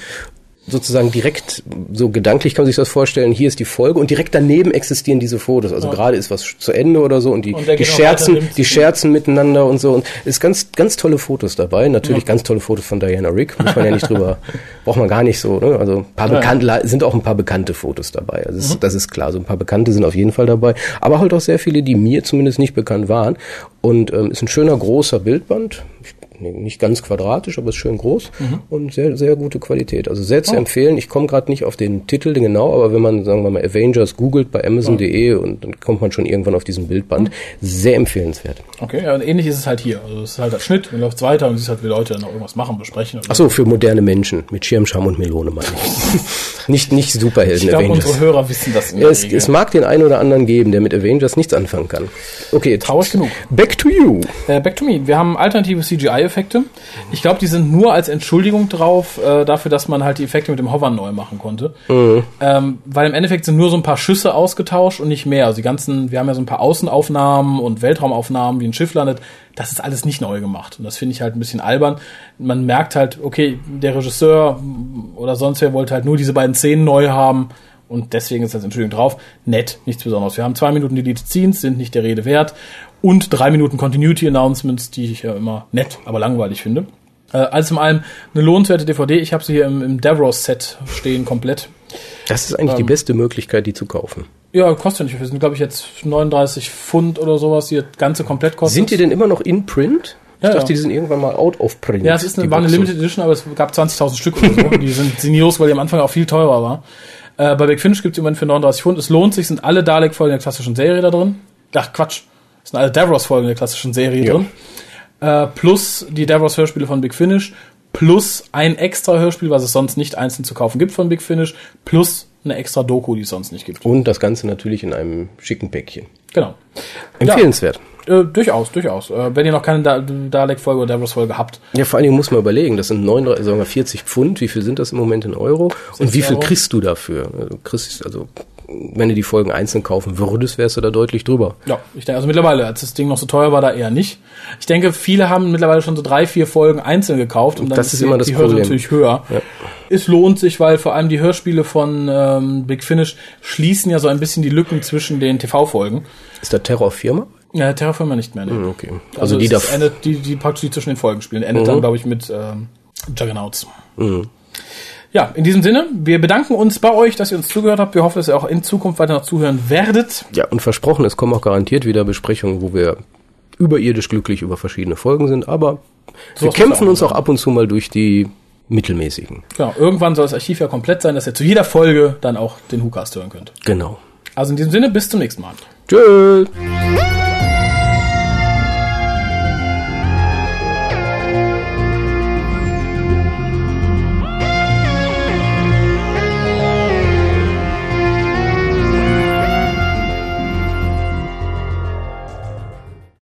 Speaker 1: Sozusagen direkt, so gedanklich kann man sich das vorstellen, hier ist die Folge und direkt daneben existieren diese Fotos. Also gerade ist was zu Ende oder so und die,
Speaker 2: Und
Speaker 1: die scherzen,
Speaker 2: weiter,
Speaker 1: die scherzen miteinander und so. Und es ist ganz, ganz tolle Fotos dabei. Natürlich ganz tolle Fotos von Diana Rick. Muss man ja nicht drüber, braucht man gar nicht so. Ne? Also ein paar
Speaker 2: Ja, ja.
Speaker 1: bekannte, sind auch ein paar bekannte Fotos dabei. Also das, ist, das ist klar. So ein paar bekannte sind auf jeden Fall dabei. Aber halt auch sehr viele, die mir zumindest nicht bekannt waren. Und ähm, ist ein schöner großer Bildband. Ich, nicht ganz quadratisch, aber ist schön groß und sehr, sehr gute Qualität. Also sehr zu empfehlen. Ich komme gerade nicht auf den Titel genau, aber wenn man, sagen wir mal, Avengers googelt bei Amazon.de und dann kommt man schon irgendwann auf diesen Bildband. Sehr empfehlenswert.
Speaker 2: Okay, ja, und ähnlich ist es halt hier. Also es ist halt der Schnitt, dann läuft's weiter und siehst halt, wie Leute dann noch irgendwas machen, besprechen.
Speaker 1: Ach so, für moderne Menschen mit Schirmscham und Melone meine ich. nicht, nicht Superhelden
Speaker 2: ich glaube,
Speaker 1: Avengers.
Speaker 2: unsere Hörer wissen das in der
Speaker 1: es, es mag den einen oder anderen geben, der mit Avengers nichts anfangen kann. Okay,
Speaker 2: Traurig genug.
Speaker 1: back to you.
Speaker 2: Äh, back to me. Wir haben alternative CGI-Effekte. Ich glaube, die sind nur als Entschuldigung drauf, äh, dafür, dass man halt die Effekte mit dem Hovern neu machen konnte. Ähm, weil im Endeffekt sind nur so ein paar Schüsse ausgetauscht und nicht mehr. Also die ganzen, wir haben ja so ein paar Außenaufnahmen und Weltraumaufnahmen, wie ein Schiff landet. Das ist alles nicht neu gemacht. Und das finde ich halt ein bisschen albern. Man merkt halt, okay, der Regisseur oder sonst wer wollte halt nur diese beiden Szenen neu haben. Und deswegen ist das Entschuldigung drauf. Nett, nichts Besonderes. Wir haben zwei Minuten Deleted Scenes, sind nicht der Rede wert. Und drei Minuten Continuity Announcements, die ich ja immer nett, aber langweilig finde. Äh, alles in allem eine lohnenswerte DVD. Ich habe sie hier im, im Davros-Set stehen, komplett.
Speaker 1: Das ist eigentlich die beste Möglichkeit, die zu kaufen.
Speaker 2: Ja, kostet ja nicht. viel. Wir sind, glaube ich, jetzt 39 Pfund oder sowas, die das ganze komplett kostet.
Speaker 1: Sind die denn immer noch in Print? Ich
Speaker 2: Ja,
Speaker 1: dachte,
Speaker 2: ja.
Speaker 1: die sind irgendwann mal out of print.
Speaker 2: Ja, es ist eine, war eine. Limited Edition, aber es gab 20.000 Stück oder so. die sind sinnios, weil die am Anfang auch viel teurer war. Äh, bei Big Finish gibt es Moment für 39 Pfund. Es lohnt sich, sind alle Dalek-Folgen der klassischen Serie da drin. Ach, Quatsch. Es sind alle Davros-Folgen der klassischen Serie
Speaker 1: Ja.
Speaker 2: drin. Äh, plus die Davros-Hörspiele von Big Finish. Plus ein extra Hörspiel, was es sonst nicht einzeln zu kaufen gibt von Big Finish. Plus eine extra Doku, die es sonst nicht gibt.
Speaker 1: Und das Ganze natürlich in einem schicken Päckchen.
Speaker 2: Genau.
Speaker 1: Empfehlenswert.
Speaker 2: Äh, durchaus, durchaus. Äh, wenn ihr noch keine da Dalek-Folge oder Davros-Folge habt,
Speaker 1: Ja. vor allen Dingen muss man überlegen, das sind 39, sagen wir 40 Pfund, wie viel sind das im Moment in Euro? Und wie viel
Speaker 2: Euro.
Speaker 1: kriegst du dafür? Also, kriegst, also, wenn du die Folgen einzeln kaufen würdest, wärst du da deutlich drüber.
Speaker 2: Ja, ich denke, also mittlerweile, als das Ding noch so teuer war, da eher nicht. Ich denke, viele haben mittlerweile schon so drei, vier Folgen einzeln gekauft und dann
Speaker 1: Das ist
Speaker 2: die,
Speaker 1: immer das
Speaker 2: die Hürde natürlich höher.
Speaker 1: Ja.
Speaker 2: Es lohnt sich, weil vor allem die Hörspiele von ähm, Big Finish schließen ja so ein bisschen die Lücken zwischen den TV-Folgen.
Speaker 1: Ist da Terror Firma?
Speaker 2: Ja, Terraformer nicht mehr, ne.
Speaker 1: Okay.
Speaker 2: Also,
Speaker 1: Also, die
Speaker 2: ist endet, die, die praktisch die zwischen den Folgen spielen. Endet dann, glaube ich, mit ähm, Juggernauts. Ja, in diesem Sinne, wir bedanken uns bei euch, dass ihr uns zugehört habt. Wir hoffen, dass ihr auch in Zukunft weiter noch zuhören werdet.
Speaker 1: Ja, und versprochen, es kommen auch garantiert wieder Besprechungen, wo wir überirdisch glücklich über verschiedene Folgen sind, aber
Speaker 2: So
Speaker 1: wir kämpfen
Speaker 2: auch
Speaker 1: uns auch ab und zu mal durch die mittelmäßigen.
Speaker 2: Genau, irgendwann soll das Archiv ja komplett sein, dass ihr zu jeder Folge dann auch den WhoCast hören könnt.
Speaker 1: Genau.
Speaker 2: Also in diesem Sinne, bis zum nächsten Mal.
Speaker 1: Tschüss.